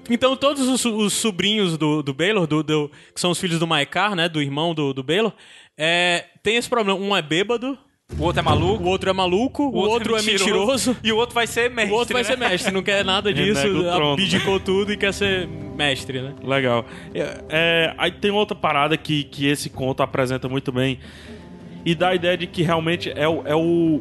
Então todos os, os sobrinhos do, do Baylor, do, do- que são os filhos do Maekar, né, do irmão do, do Baylor, é, tem esse problema. Um é bêbado, O outro é maluco. o outro é maluco, o outro, é mentiroso. E o outro vai ser mestre. O outro vai né? ser mestre, não quer nada disso, abdicou tudo e quer ser mestre, né? Legal. É, é, aí tem outra parada que, que esse conto apresenta muito bem e dá a ideia de que realmente é o, é o,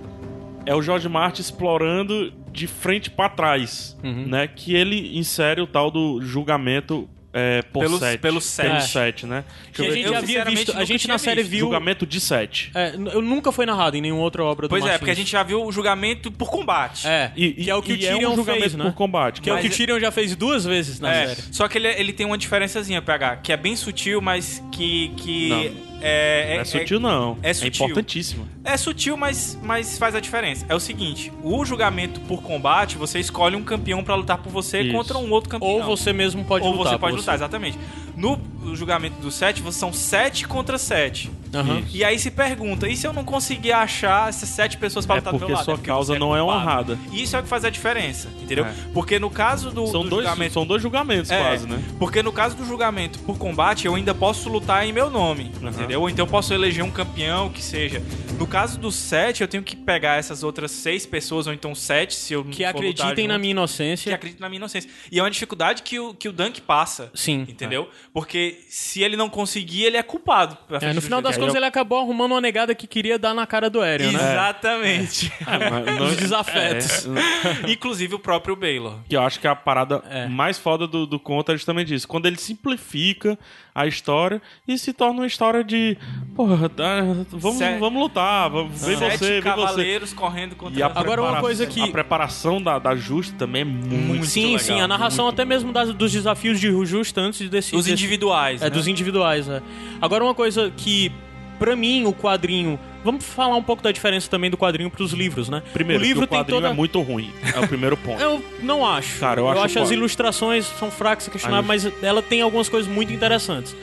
é o George Martin explorando de frente pra trás, Uhum. né? Que ele insere o tal do julgamento é, por Pelo- sete. pelo sete. Pelo É. sete, né? Que a gente eu já havia visto, a gente na série viu... Julgamento de sete. É, n- eu nunca foi narrado em nenhuma outra obra do Pois é, porque a gente já viu o julgamento por combate. É, E, que é o que o e é Tyrion um julgamento fez, né? por combate. Que é o Mas que o Tyrion já fez duas vezes na É, série. só que ele, ele tem uma diferençazinha, PH, que é bem sutil, mas que. que Não. É, Não é sutil, não. é sutil. importantíssimo. É sutil, mas, mas faz a diferença. É o seguinte: o julgamento por combate, você escolhe um campeão pra lutar por você Isso. contra um outro campeão. Ou você mesmo pode Ou lutar. você pode lutar, exatamente. No julgamento do 7, você são 7 contra 7. Aham. Isso. E aí se pergunta, e se eu não conseguir achar essas 7 pessoas pra É lutar do meu porque lado? sua porque causa você não é culpado. honrada. Isso é o que faz a diferença, entendeu? É. Porque no caso do, São do dois, julgamento são dois julgamentos é, quase, né? Porque no caso do julgamento por combate, eu ainda posso lutar em meu nome, Uhum. Entendeu? Ou então eu posso eleger um campeão que seja. No caso do 7, eu tenho que pegar essas outras seis pessoas, ou então sete, se eu Que acreditem na minha Que inocência. acreditem na minha inocência. E é uma dificuldade que o, que o Dunk passa. Sim. Entendeu? Porque se ele não conseguir, ele é culpado. pra É, no final das contas, ele acabou arrumando uma negada que queria dar na cara do Eren, né? Exatamente. É, mas não- Os desafetos. é, Inclusive o próprio Baylor. que eu acho que a parada É. mais foda do, do conto é justamente isso. Quando ele simplifica a história e se torna uma história de. Porra, tá, vamos, Sete- vamos lutar, vamos, vem Sete você, vem você. cavaleiros correndo contra E a Agora, uma coisa que- A preparação da, da Justa também é muito. Sim, legal, sim, a narração até mesmo das- dos desafios de Justa antes desse. Os desse- individuais. É, né? dos individuais, é. Agora, uma coisa que, pra mim, o quadrinho. Vamos falar um pouco da diferença também do quadrinho pros livros, né? Primeiro, o livro o tem quadrinho toda. é muito ruim. É o primeiro ponto. Eu não acho. Cara, eu acho as ilustrações são fracas e questionáveis, mas ela tem algumas coisas muito interessantes.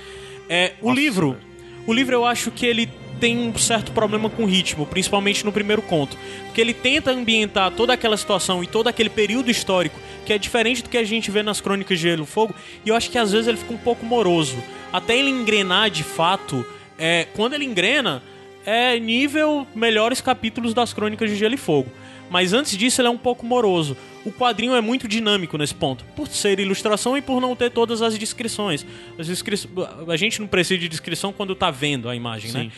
É, o Nossa, livro. velho. O livro eu acho que ele tem um certo problema com o ritmo, principalmente no primeiro conto. Porque ele tenta ambientar toda aquela situação e todo aquele período histórico que é diferente do que a gente vê nas Crônicas de Gelo e Fogo, e eu acho que às vezes ele fica um pouco moroso. Até ele engrenar de fato, é, quando ele engrena, é nível melhores capítulos das Crônicas de Gelo e Fogo. Mas antes disso ele é um pouco moroso. O quadrinho é muito dinâmico nesse ponto, por ser ilustração e por não ter todas as descrições. As descri... A gente não precisa de descrição quando tá vendo a imagem, né? Sim.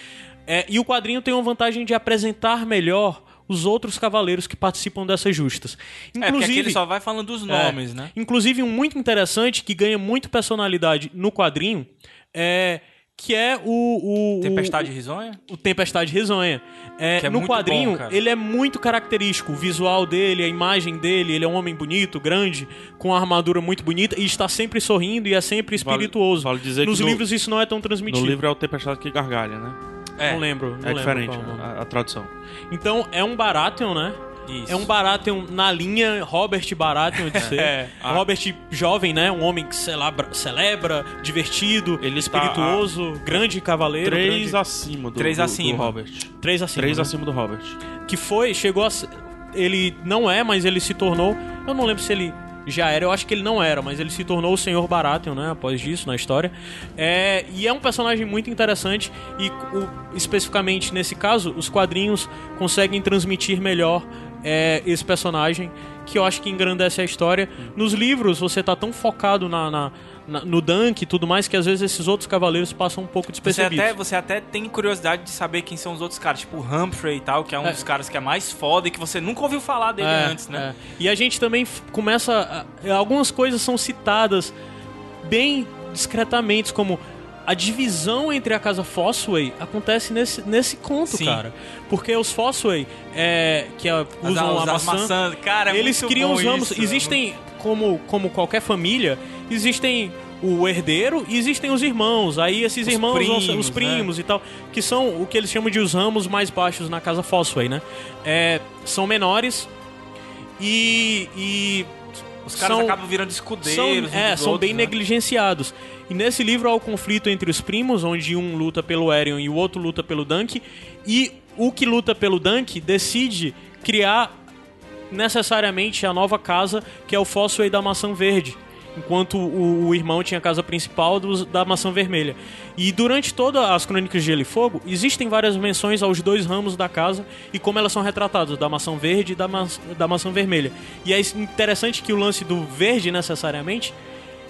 É, e o quadrinho tem uma vantagem de apresentar melhor os outros cavaleiros que participam dessas justas. É, porque aqui ele só vai falando dos nomes, é, né? Inclusive, um muito interessante que ganha muito personalidade no quadrinho é que é o. o Tempestade Risonha? O, o Tempestade Risonha. É, Que é no muito quadrinho, bom, cara. ele é muito característico. O visual dele, a imagem dele, ele é um homem bonito, grande, com uma armadura muito bonita e está sempre sorrindo e é sempre espirituoso. vale dizer que Nos no- livros isso não é tão transmitido. No livro é o Tempestade que gargalha, né? É, Não lembro. Não É lembro diferente nome. a, a tradução. Então, é um Baratheon, né? Isso. É um Baratheon na linha Robert Baratheon de ser. É. Robert jovem, né? Um homem que celebra, celebra divertido, Ele espirituoso, grande cavaleiro. Três grande... acima do, Três do- do acima. Robert. Três acima. Três né? acima do Robert. Que foi, chegou a. ser- Ele não é, mas ele se tornou. Eu não lembro se ele já era, eu acho que ele não era, mas ele se tornou o Senhor Baratheon, né? Após disso, na história. É, e é um personagem muito interessante e, o- especificamente nesse caso, os quadrinhos conseguem transmitir melhor é, esse personagem, que eu acho que engrandece a história. Nos livros, você tá tão focado na, na- na- no Dunk e tudo mais, que às vezes esses outros cavaleiros passam um pouco Você despercebidos. até, você até tem curiosidade de saber quem são os outros caras, tipo o Humphrey e tal, que é um É. dos caras que é mais foda e que você nunca ouviu falar dele É, antes, né? é. E a gente também começa. a- algumas coisas são citadas bem discretamente, como a divisão entre a casa Fossway acontece nesse, nesse conto, Sim. cara. Porque os Fossway, é, que é, usam as- a maçã, maçãs, cara, é eles criam os ramos. isso. Existem, como, como qualquer família, existem o herdeiro e existem os irmãos. Aí esses Os irmãos, primos, os né? primos e tal, que são o que eles chamam de os ramos mais baixos na casa Fossway, né? É, são menores e, e Os caras são- acabam virando são, escudeiros. uns é, são outros, bem né? negligenciados. E nesse livro há o conflito entre os primos, onde um luta pelo Aerion e o outro luta pelo Dunk. E o que luta pelo Dunk decide criar necessariamente a nova casa, que é o Fossway da Maçã Verde. Enquanto o, o irmão tinha a casa principal dos- da Maçã Vermelha. E durante todas as Crônicas de Gelo e Fogo, existem várias menções aos dois ramos da casa e como elas são retratadas, da maçã verde e da, ma da maçã vermelha. E é interessante que o lance do verde, necessariamente,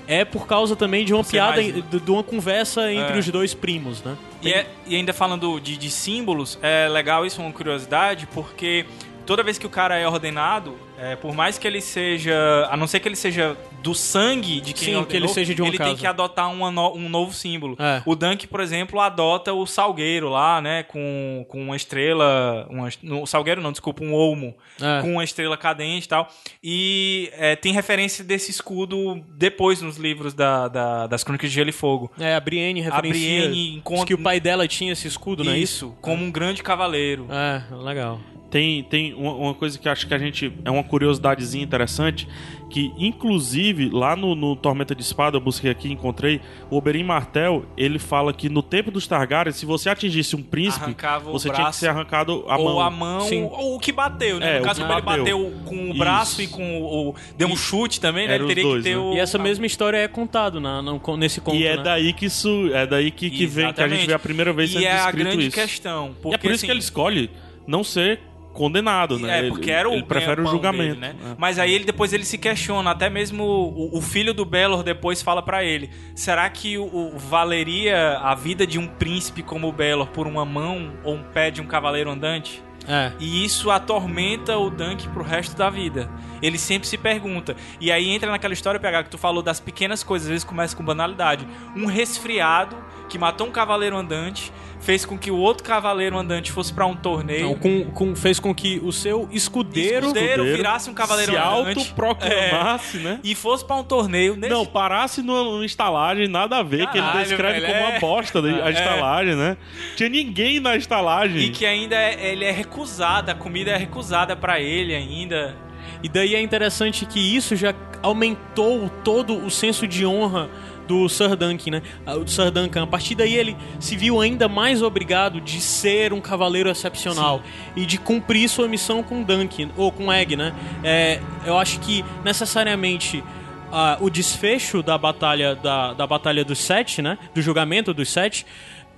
é por causa também de uma Ser piada, mais- de, de uma conversa entre É. os dois primos, né? E, é- e ainda falando de, de símbolos, é legal isso, uma curiosidade, porque toda vez que o cara é ordenado, é, por mais que ele seja. A não ser que ele seja do sangue de quem Sim, ordenou, que ele seja de uma ele tem casa. que adotar no- um novo símbolo. É. O Dunk, por exemplo, adota o salgueiro lá, né? Com, com uma estrela. Uma, no, salgueiro não, desculpa, um olmo. É. Com uma estrela cadente e tal. E é, tem referência desse escudo depois nos livros da, da- das Crônicas de Gelo e Fogo. É, a Brienne referencia Brienne encontra- que o pai dela tinha esse escudo, não é isso? Isso, como um grande cavaleiro. É, legal. Tem, tem uma, uma coisa que acho que a gente. É uma curiosidadezinha interessante. Que, inclusive, lá no, no Tormenta de Espada, eu busquei aqui e encontrei. O Oberyn Martel, ele fala que no tempo dos Targaryen, se você atingisse um príncipe, Arrancava você tinha que ser arrancado a ou mão. a mão, Sim. ou o que bateu, né? É, no o caso, ele bateu. bateu com o braço Isso. e com o. deu um E- chute também, né? Ele teria dois, que ter né? o. E essa mesma história é contada na, no- nesse conto, E é né? daí que isso. É daí que, que vem, que a gente vê a primeira vez sendo E é a grande isso. questão. Porque, e é por isso assim, que ele escolhe não ser condenado, né? É, porque era o ele prefere o julgamento. dele, né? É. Mas aí ele depois ele se questiona, até mesmo o, o filho do Belor depois fala pra ele: será que o, o- valeria a vida de um príncipe como o Belor por uma mão ou um pé de um cavaleiro andante? É. E isso atormenta o Dunk pro resto da vida. Ele sempre se pergunta. E aí entra naquela história, PH, que tu falou das pequenas coisas, às vezes começa com banalidade. Um resfriado que matou um cavaleiro andante, fez com que o outro cavaleiro andante fosse pra um torneio. Não, com, com- fez com que o seu escudeiro, Escudeiro Escudeiro virasse um cavaleiro se andante. autoproclamasse, né? E fosse pra um torneio. Nesse... Não, parasse numa, numa estalagem, nada a ver, que ele Caralho, descreve velho, como é. uma bosta de- a É. estalagem, né? Tinha ninguém na estalagem. E que ainda é, ele é recusado, a comida é recusada pra ele ainda. E daí é interessante que isso já aumentou todo o senso de honra do Sir Duncan, né? Ah, O Sir Duncan. A partir daí ele se viu ainda mais obrigado de ser um cavaleiro excepcional e de cumprir sua missão com Duncan, ou com Egg, né? É, eu acho que necessariamente ah, o desfecho da batalha da, da batalha dos sete, né? Do julgamento dos sete.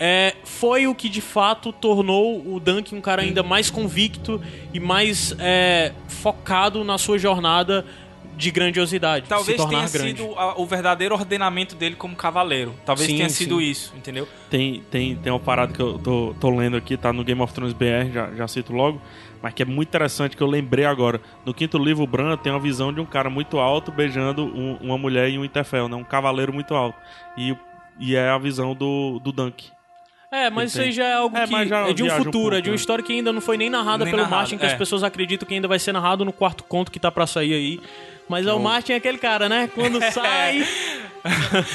É, foi o que de fato tornou o Duncan um cara ainda mais convicto e mais é, focado na sua jornada de grandiosidade. de Talvez tenha grande. sido a- o verdadeiro ordenamento dele como cavaleiro. Talvez Sim, tenha sido sim. isso, entendeu? Tem, tem, tem uma parada que eu tô, tô lendo aqui, tá no Game of Thrones BR, já, já cito logo, mas que é muito interessante, que eu lembrei agora. No quinto livro, o Bran tem uma visão de um cara muito alto beijando um- uma mulher em um Interfell, né? Um cavaleiro muito alto. E, e é a visão do, do Dunk. É, mas isso aí já é algo É, que é de um viaja um futuro, pouco, é de uma né? história que ainda não foi nem narrada Nem pelo narrado, Martin, que as é. pessoas acreditam que ainda vai ser narrado no quarto conto que tá pra sair aí. Mas é o Martin é aquele cara, né? Quando sai.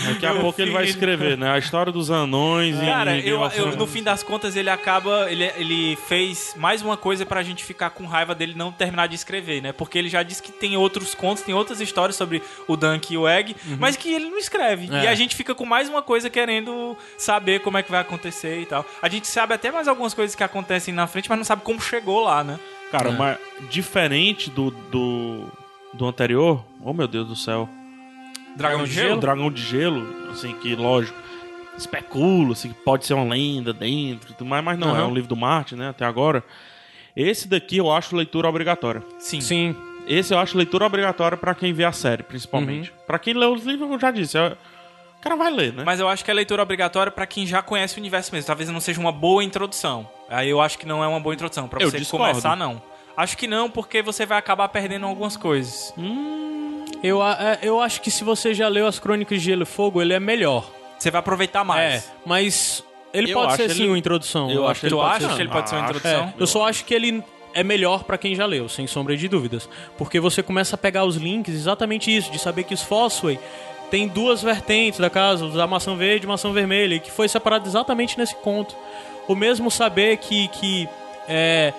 Daqui a pouco ele vai escrever, né? A história dos anões e Cara, eu, eu- no fim das contas ele acaba. Ele, ele fez mais uma coisa pra gente ficar com raiva dele não terminar de escrever, né? Porque ele já disse que tem outros contos, tem outras histórias sobre o Dunk e o Egg, mas que ele não escreve. É. E a gente fica com mais uma coisa querendo saber como é que vai acontecer e tal. A gente sabe até mais algumas coisas que acontecem na frente, mas não sabe como chegou lá, né? Cara, É. mas diferente do, do, do anterior, oh meu Deus do céu. Dragão de Gelo? Dragão de Gelo, assim, que lógico, especula se pode ser uma lenda dentro e tudo mais, mas não, Aham. é um livro do Martin, né, até agora. Esse daqui eu acho leitura obrigatória. Sim. Sim. Esse eu acho leitura obrigatória pra quem vê a série, principalmente. Pra quem lê os livros, eu já disse, é- o cara vai ler, né? Mas eu acho que é leitura obrigatória pra quem já conhece o universo mesmo. Talvez não seja uma boa introdução. Aí eu acho que não é uma boa introdução. Pra Eu você discordo. começar, não. Acho que não, porque você vai acabar perdendo algumas coisas. Eu, a- é, eu acho que se você já leu as Crônicas de Gelo e Fogo, ele é melhor. Você vai aproveitar É, mais. mas ele Eu pode ser sim ele- uma introdução. eu acho que ele Tu acha ser- que ele pode ser uma introdução? É, eu só acho que ele é melhor pra quem já leu, sem sombra de dúvidas. Porque você começa a pegar os links, exatamente isso, de saber que os Fosway tem duas vertentes da casa, os da maçã verde e maçã vermelha, e que foi separado exatamente nesse conto. O mesmo saber que, que é,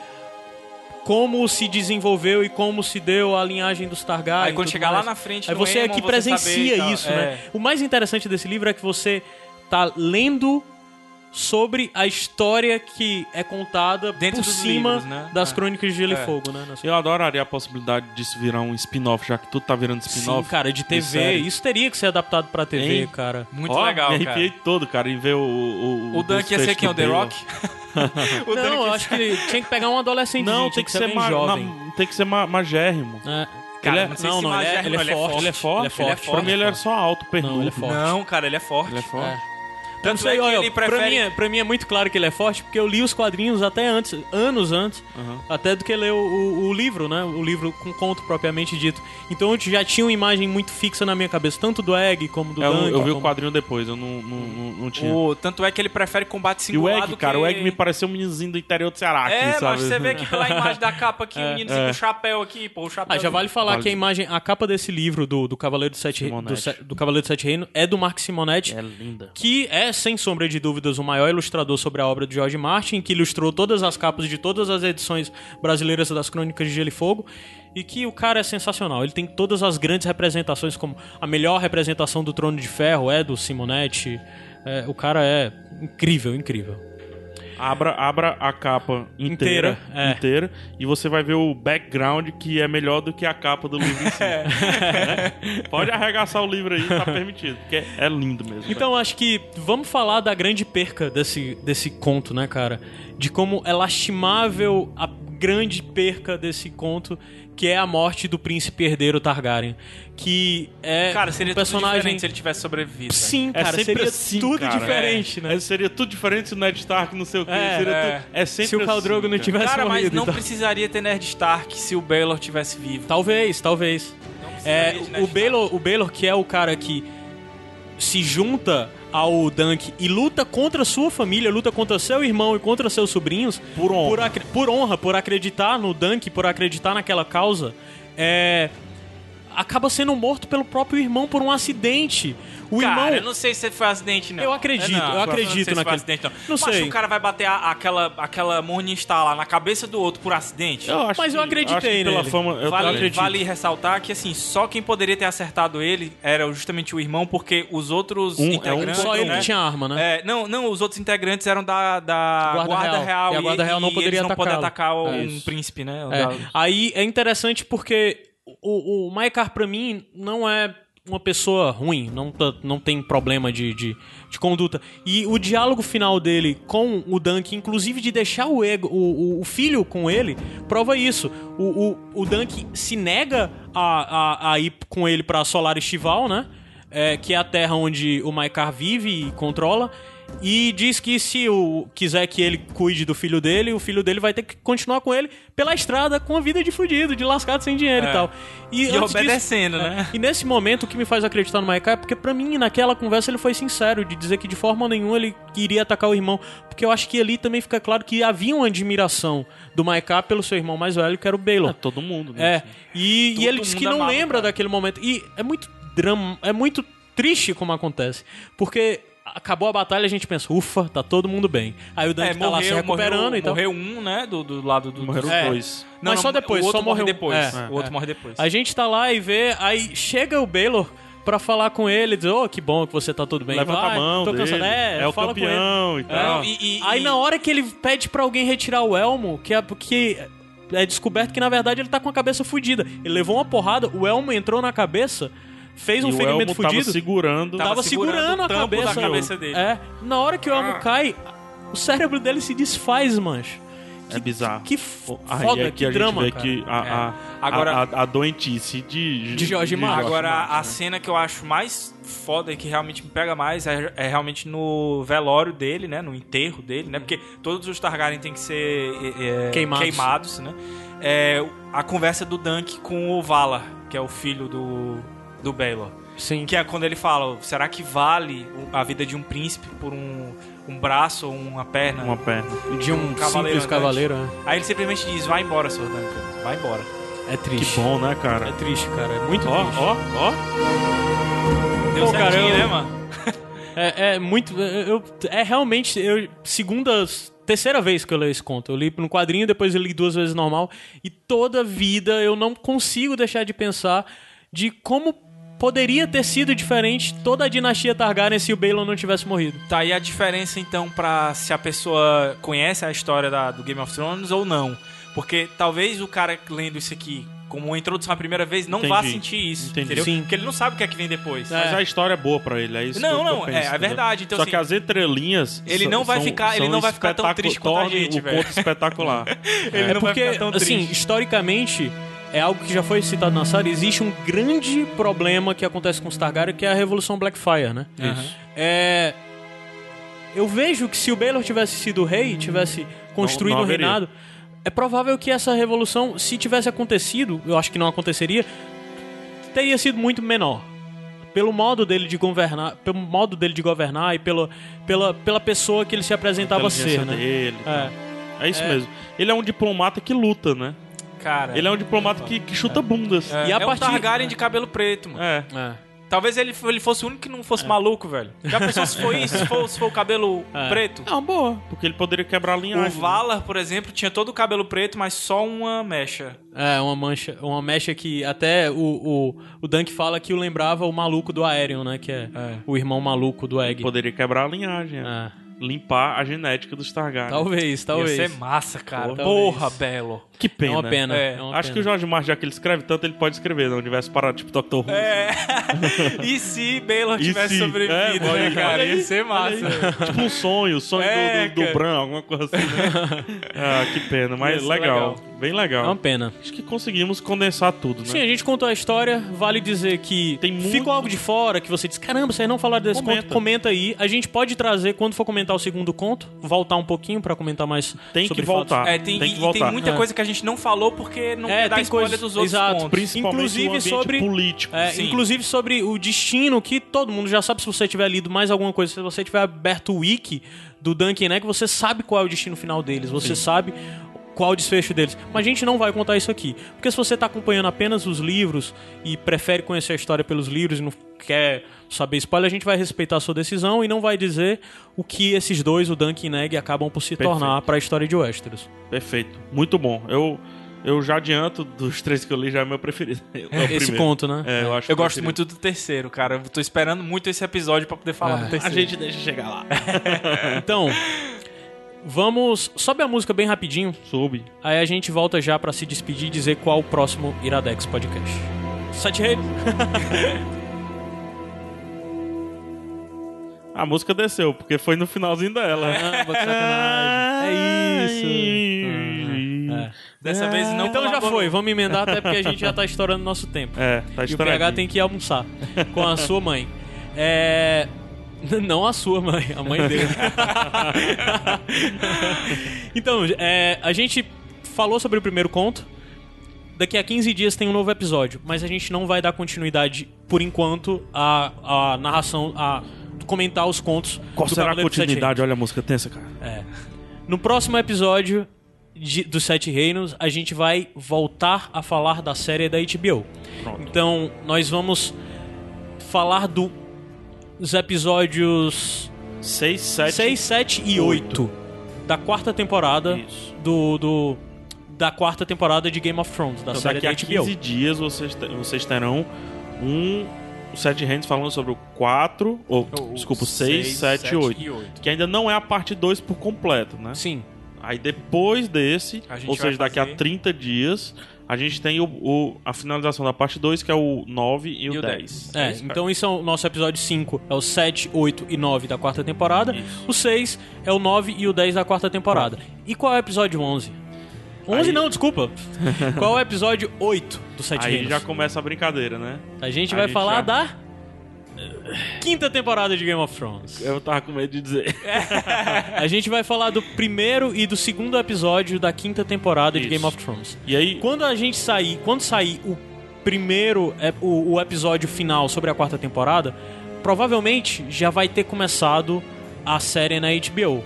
como se desenvolveu e como se deu a linhagem dos Targaryen. Aí quando chegar lá mais. na frente Aí você é Aemon, que você presencia isso, É. né? O mais interessante desse livro é que você tá lendo sobre a história que é contada Dentro por cima livros, né? das É. crônicas de Gelo É. e Fogo, né? Eu adoraria a possibilidade disso virar um spin-off, já que tudo tá virando Sim, spin-off. cara, de TV. série. isso teria que ser adaptado pra TV, Hein? cara. Muito Ó, legal, me cara. arrepiei todo, cara, em ver o... O, O Dunk ia ser quem? O The. Rock? o não, Dunk eu acho que ele tinha que pegar um adolescente. Não, tem que, ser, bem ma jovem. não, tem que ser ma magérrimo. É. Cara, Ele é- não sei não, se não, ele é, Magérrimo, ele é forte. Ele é forte? Ele é forte. Pra mim ele era forte. só alto, pernudo. Não, ele é forte. Não, cara, ele é forte. Ele é forte. É. Tanto sei, é que olha, ele pra, prefere... mim, é- pra mim é muito claro que ele é forte, porque eu li os quadrinhos até antes, anos antes, Uhum. até do que ler o, o- o livro, né? O livro com conto propriamente dito. Então eu já tinha uma imagem muito fixa na minha cabeça, tanto do Egg como do É, Eu, Dunk. eu vi o como- quadrinho depois, eu não, não, não, não tinha. O... Tanto é que ele prefere combate E o Egg, do cara, que... o Egg me pareceu um meninozinho do interior do Ceará aqui, É, sabe? mas você vê aqui pela imagem da capa aqui, o é. com o chapéu aqui, pô, o chapéu... Ah, já vale falar Vale. que a imagem, a capa desse livro do, do Cavaleiro do Sete, do, do Cavaleiro do Sete Reinos é do Mark Simonetti. É linda. que é, sem sombra de dúvidas, o maior ilustrador sobre a obra de George Martin, que ilustrou todas as capas de todas as edições brasileiras das Crônicas de Gelo e Fogo, e que o cara é sensacional. Ele tem todas as grandes representações, como a melhor representação do Trono de Ferro é do Simonetti. É, o cara é incrível, incrível. Abra, abra a capa inteira, Inteira, é. inteira, e você vai ver o background que é melhor do que a capa do livro em si. Né? Pode arregaçar o livro aí, tá permitido, porque é lindo mesmo. Então acho que vamos falar da grande perca desse, desse conto, né, cara? De como é lastimável a grande perca desse conto, que é a morte do príncipe herdeiro Targaryen. Que é Cara, seria um tudo personagem. diferente se ele tivesse sobrevivido. velho. Sim, É cara, sempre seria assim, tudo cara. diferente, né? É, seria tudo diferente se o Ned Stark não sei o quê. É, seria é. tudo- é sempre Se o Khal Drogo assim, não cara. tivesse Cara, mas morrido. não então. precisaria ter Ned Stark se o Baylor tivesse vivo. Talvez, talvez. É, precisaria de Ned o, Baylor, o Baylor, que é o cara que se junta ao Dunk e luta contra sua família, luta contra seu irmão e contra seus sobrinhos. Por honra. Por, por honra, por acreditar no Dunk, por acreditar naquela causa. É, acaba sendo morto pelo próprio irmão por um acidente. O Cara, irmão. eu não sei se foi acidente, não. Eu acredito, não, eu não acredito sei se foi naquele- acidente, não. Não Mas sei. o cara vai bater a- aquela, aquela Morningstar lá na cabeça do outro por acidente? Eu acho Mas eu que- acreditei acho que pela fama, eu Vale, acredito. vale ressaltar que, assim, só quem poderia ter acertado ele era justamente o irmão, porque os outros Um- é um integrantes... Só ele né? que tinha arma, né? É, não, não, os outros integrantes eram da, da Guarda Guarda, Real. Real. E a Guarda Real não poderia eles não podem atacá-lo. atacar um príncipe, né? É, Da- Aí é interessante porque o, o Maekar, pra mim, não é uma pessoa ruim, não, tá- não tem problema de, de, de conduta. E o diálogo final dele com o Dunk, inclusive de deixar o, ego, o- o filho com ele, prova isso. O, o, o Dunk se nega a, a, a ir com ele pra Solar Estival, né? É, que é a terra onde o Maekar vive e controla. E diz que se o quiser que ele cuide do filho dele, o filho dele vai ter que continuar com ele pela estrada com a vida de fudido, de lascado sem dinheiro É. e tal. E antes obedecendo, disso- né? é, E nesse momento o que me faz acreditar no Maikai é porque pra mim naquela conversa ele foi sincero de dizer que de forma nenhuma ele iria atacar o irmão, porque eu acho que ali também fica claro que havia uma admiração do Maikai pelo seu irmão mais velho, que era o Baylor. É, todo mundo, né? É, e, e ele disse que não amava lembra cara. daquele momento. E é muito drama, é muito triste como acontece. Porque acabou a batalha e a gente pensa, ufa, tá todo mundo bem. Aí o Dante É, tá lá se recuperando morreu, e tal. morreu um, né? Do, do lado do. Morreram É. dois. Não, Mas não, só depois, o outro só morre morreu- depois. é, o outro é. morre depois. A gente tá lá e vê, aí chega o Baylor pra falar com ele, diz, ô, que bom que você tá tudo bem. Levanta Vai, a mão tô dele. cansado. É, É, o fala com ele. campeão e tal. Não, e- e- Aí e- na hora que ele pede pra alguém retirar o elmo, que é porque é descoberto que na verdade ele tá com a cabeça fudida. Ele levou uma porrada, o elmo entrou na cabeça, fez um e ferimento Elmo tava fudido. segurando. Tava Tava, segurando a cabeça, da cabeça dele. É. Na hora que o elmo cai, o cérebro dele se desfaz, mancho. É bizarro. Que f- Aí foda, aqui que a drama, gente vê cara. que a, a, Agora- a, a, doentice de, De Jorge Martin. Agora, a né? cena que eu acho mais foda e que realmente me pega mais é, é realmente no velório dele, né? No enterro dele, né? Porque todos os Targaryen têm que ser é, é, Queimados. queimados, né? É, a conversa do Dunk com o Valar, que é o filho do, do Baelor. Sim. Que é quando ele fala, será que vale a vida de um príncipe por um, um braço ou uma perna? Uma perna. de um cavaleiro simples cavaleiro, é. Aí ele simplesmente diz, vai embora, Sr. Duncan, vai embora. É Que triste. bom, né, cara? É triste, cara. É muito Ó, triste. ó, ó. Deu Pô, cara, certinho, eu- né, mano? É, é muito. Eu, é realmente. Eu, segunda. Terceira vez que eu leio esse conto. Eu li no quadrinho, depois eu li duas vezes normal. E toda vida eu não consigo deixar de pensar de como poderia ter sido diferente toda a dinastia Targaryen se o Balon não tivesse morrido. Tá aí a diferença, então, pra se a pessoa conhece a história da- do Game of Thrones ou não. Porque talvez o cara lendo isso aqui como uma introdução a primeira vez não vá Entendi. sentir isso, Entendi. entendeu? Sim. Porque ele não sabe o que é que vem depois. Mas a história é boa pra ele, é isso Não, que eu- que eu não, penso, é, é verdade, então, Só assim, que as entrelinhas. ele não vai são- ficar- ele não vai ficar tão triste quanto a gente, o velho. conto espetacular. Ele é não vai porque, ficar tão assim, triste. historicamente, é algo que já foi citado na série, existe um grande problema que acontece com os Targaryen, que é a Revolução Blackfire, né? Isso. É... Eu vejo que se o Baelor tivesse sido rei, tivesse construído não o haveria. reinado, é provável que essa revolução, se tivesse acontecido, eu acho que não aconteceria, teria sido muito menor. Pelo modo dele de governar, pelo modo dele de governar e pela, pela, pela pessoa que ele se apresentava a ser, né? dele É. tal. É isso É. mesmo. Ele é um diplomata que luta, né? Cara, Ele é um diplomata que, que chuta bundas. é, E a é partir- um Targaryen de cabelo preto, mano. É. É. Talvez ele, ele fosse o único que não fosse maluco, velho. Já pensou se foi isso? Se for, se for o cabelo É. preto? É uma boa, porque ele poderia quebrar a O linhagem. Valar, por exemplo, tinha todo o cabelo preto, mas só uma mecha. É, uma mancha, uma mecha que até o, o, o Dunk fala que o lembrava o maluco do Aerion, né? Que é, É. o irmão maluco do Egg. Poderia quebrar a linhagem. é. É. Limpar a genética dos Targaryen. Talvez, talvez. Ia ser massa, cara. Porra. Porra, Belo. Que É pena. uma pena. É. é uma Acho que pena. o Jorge Martin, já que ele escreve tanto, ele pode escrever no universo para tipo Dr. Who. É. e se Baylor E tive se? sobrevivido, É, olha né, cara? olha Ia ser massa. tipo um sonho, sonho É, do, do, do. Bran, alguma coisa assim, né? ah, que pena, mas legal. legal. Bem É legal. uma pena. Acho que conseguimos condensar tudo, né? Sim, a gente contou a história. Vale dizer que Tem muito- ficou algo de fora, que você diz, caramba, vocês não falaram desse Comenta. conto. Comenta aí. A gente pode trazer, quando for comentar o segundo conto, voltar um pouquinho pra comentar mais Tem sobre que voltar. É, tem, Tem e- que e voltar. tem muita É. coisa que a gente não falou porque não É, quer dar spoiler coisa- dos outros exato, pontos. Principalmente Inclusive sobre- político. É, Sim. inclusive sobre o destino, que todo mundo já sabe se você tiver lido mais alguma coisa, se você tiver aberto o wiki do Duncan, né, que você sabe qual é o destino final deles, você sabe qual o desfecho deles. Mas a gente não vai contar isso aqui. Porque se você tá acompanhando apenas os livros e prefere conhecer a história pelos livros e não quer saber spoiler, a gente vai respeitar a sua decisão e não vai dizer o que esses dois, o Dunk e Neg, acabam por se Perfeito. tornar para a história de Westeros. Perfeito. Muito bom. Eu, eu já adianto, dos três que eu li, já é meu preferido. É o Esse primeiro. conto, né? É, eu acho Eu que é gosto preferido. muito do terceiro, cara. Eu tô esperando muito esse episódio pra poder falar É. do terceiro. A gente deixa chegar lá. Então, vamos. Sobe a música bem rapidinho. Soube. Aí a gente volta já pra se despedir e dizer qual o próximo Iradex Podcast. Sete Reis. A música desceu, porque foi no finalzinho dela. Ah, que sacanagem. É isso. Ah, é. Dessa vez não Então já foi, vamos emendar até porque a gente já tá estourando nosso tempo. É, tá E o estourando. PH tem que ir almoçar com a sua mãe. É. Não a sua mãe, a mãe dele. então, é, a gente falou sobre o primeiro conto. Daqui a 15 dias tem um novo episódio, mas a gente não vai dar continuidade, por enquanto, à, à narração, a comentar os contos. Qual do será a Cavaleiro Sete continuidade? Olha a música tensa, cara. é. No próximo episódio de, dos Sete Reinos, a gente vai voltar a falar da série da HBO. Pronto. Então, nós vamos falar do- dos episódios 6, 7. 6, 7 e 8 da quarta temporada Isso. do, do- da quarta temporada de Game of Thrones, da Então, série daqui da a HBO. 15 dias vocês, vocês terão um Sete Hands falando sobre o 4, ou, O- desculpa, o seis, 6, 7 e sete 8. e oito. Que ainda não é a parte 2 por completo, né? Sim. Aí depois desse, A ou seja, daqui a fazer- 30 dias, a gente tem o, o- a finalização da parte 2, que é o 9 e, o 10. É, então isso é o nosso episódio 5, é o 7, 8 e 9 da quarta temporada. Isso. O 6 é o 9 e o 10 da quarta temporada. E qual é o episódio 11? 11 Aí- não, desculpa. qual é o episódio 8 do Sete Aí Reinos? já começa a brincadeira, né? A gente a vai gente falar já- da quinta temporada de Game of Thrones. Eu tava com medo de dizer. A gente vai falar do primeiro e do segundo episódio da quinta temporada de Isso. Game of Thrones. E aí, Quando a gente sair, quando sair o primeiro, o, o episódio final sobre a quarta temporada, provavelmente já vai ter começado a série na HBO.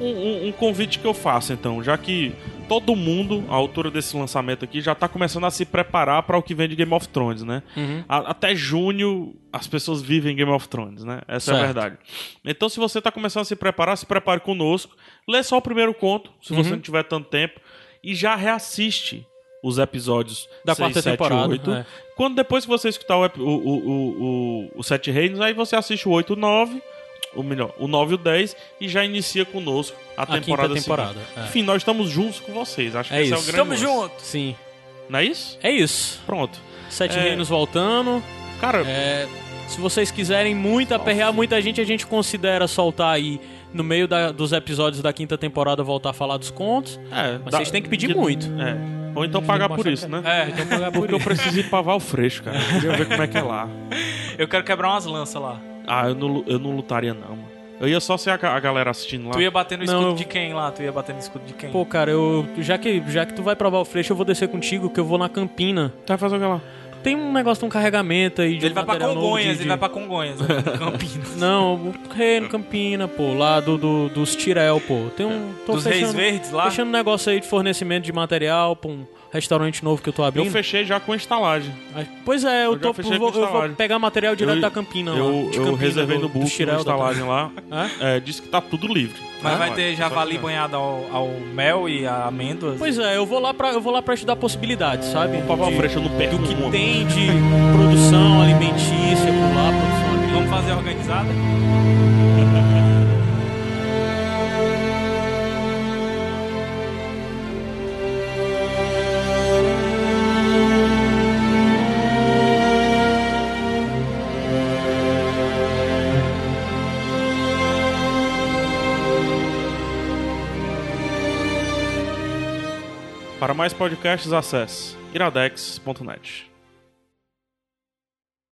um, um- um convite que eu faço, então, já que todo mundo, à altura desse lançamento aqui, já tá começando a se preparar para o que vem de Game of Thrones, né? Uhum. A- até junho as pessoas vivem Game of Thrones, né? Essa é a Certo. verdade. Então, se você tá começando a se preparar, se prepare conosco. Lê só o primeiro conto, se você Uhum. não tiver tanto tempo, e já reassiste os episódios Da seis, quarta sete, temporada, oito. é. Quando depois que você escutar o, o, o, o, o, Sete Reinos, aí você assiste o 8 e o 9, ou melhor, o 9 e o 10, e já inicia conosco a, A temporada temporada, é. Enfim, nós estamos juntos com vocês. Acho que É esse é o isso. grande Tamo lance. junto! Sim. Não é isso? É isso. Pronto. Sete É. Reinos voltando. Cara, É, se vocês quiserem muito aperrear muita gente, a gente considera soltar aí no meio da- dos episódios da quinta temporada voltar a falar dos contos. é, Mas vocês têm que pedir muito. É. Ou então pagar por isso, né? É, Então pagar por Porque eu isso. preciso ir pra Val Freixo, cara. Eu queria ver como é que é lá. eu quero quebrar umas lanças lá. Ah, eu não, eu não lutaria, não. mano. Eu ia só ser a, a galera assistindo lá. Tu ia bater no Não, escudo eu- de quem lá? Tu ia bater no escudo de quem? Pô, cara, eu já que já que tu vai provar o freixo, eu vou descer contigo, que eu vou na Campina. Tu vai fazer o que lá? Tem um negócio de um carregamento aí de ele vai pra Congonhas, de- ele de- vai pra Congonhas, né? Campinas. Não, o Reino Campina, pô, lá do, do- dos Tirel, pô. Tem um. Tô Dos Reis fechando, Verdes lá? Fechando um negócio aí de fornecimento de material pra um restaurante novo que eu tô Eu abrindo. fechei já com a estalagem. Pois é, eu, Eu tô, vou, com eu vou pegar material direto Eu- da Campina lá. Eu, de eu Campina, reservei do- no book, estalagem lá. Hã? É, disse que tá tudo livre. Mas Ah, vai ter javali banhado ao, ao mel e a amêndoas? Pois é, eu vou lá pra, eu vou lá pra estudar possibilidades, sabe? De- Freixo eu não perco do que uma. tem de produção alimentícia por lá, produção agrícola. Vamos fazer organizada? Para mais podcasts, acesse iradex.net.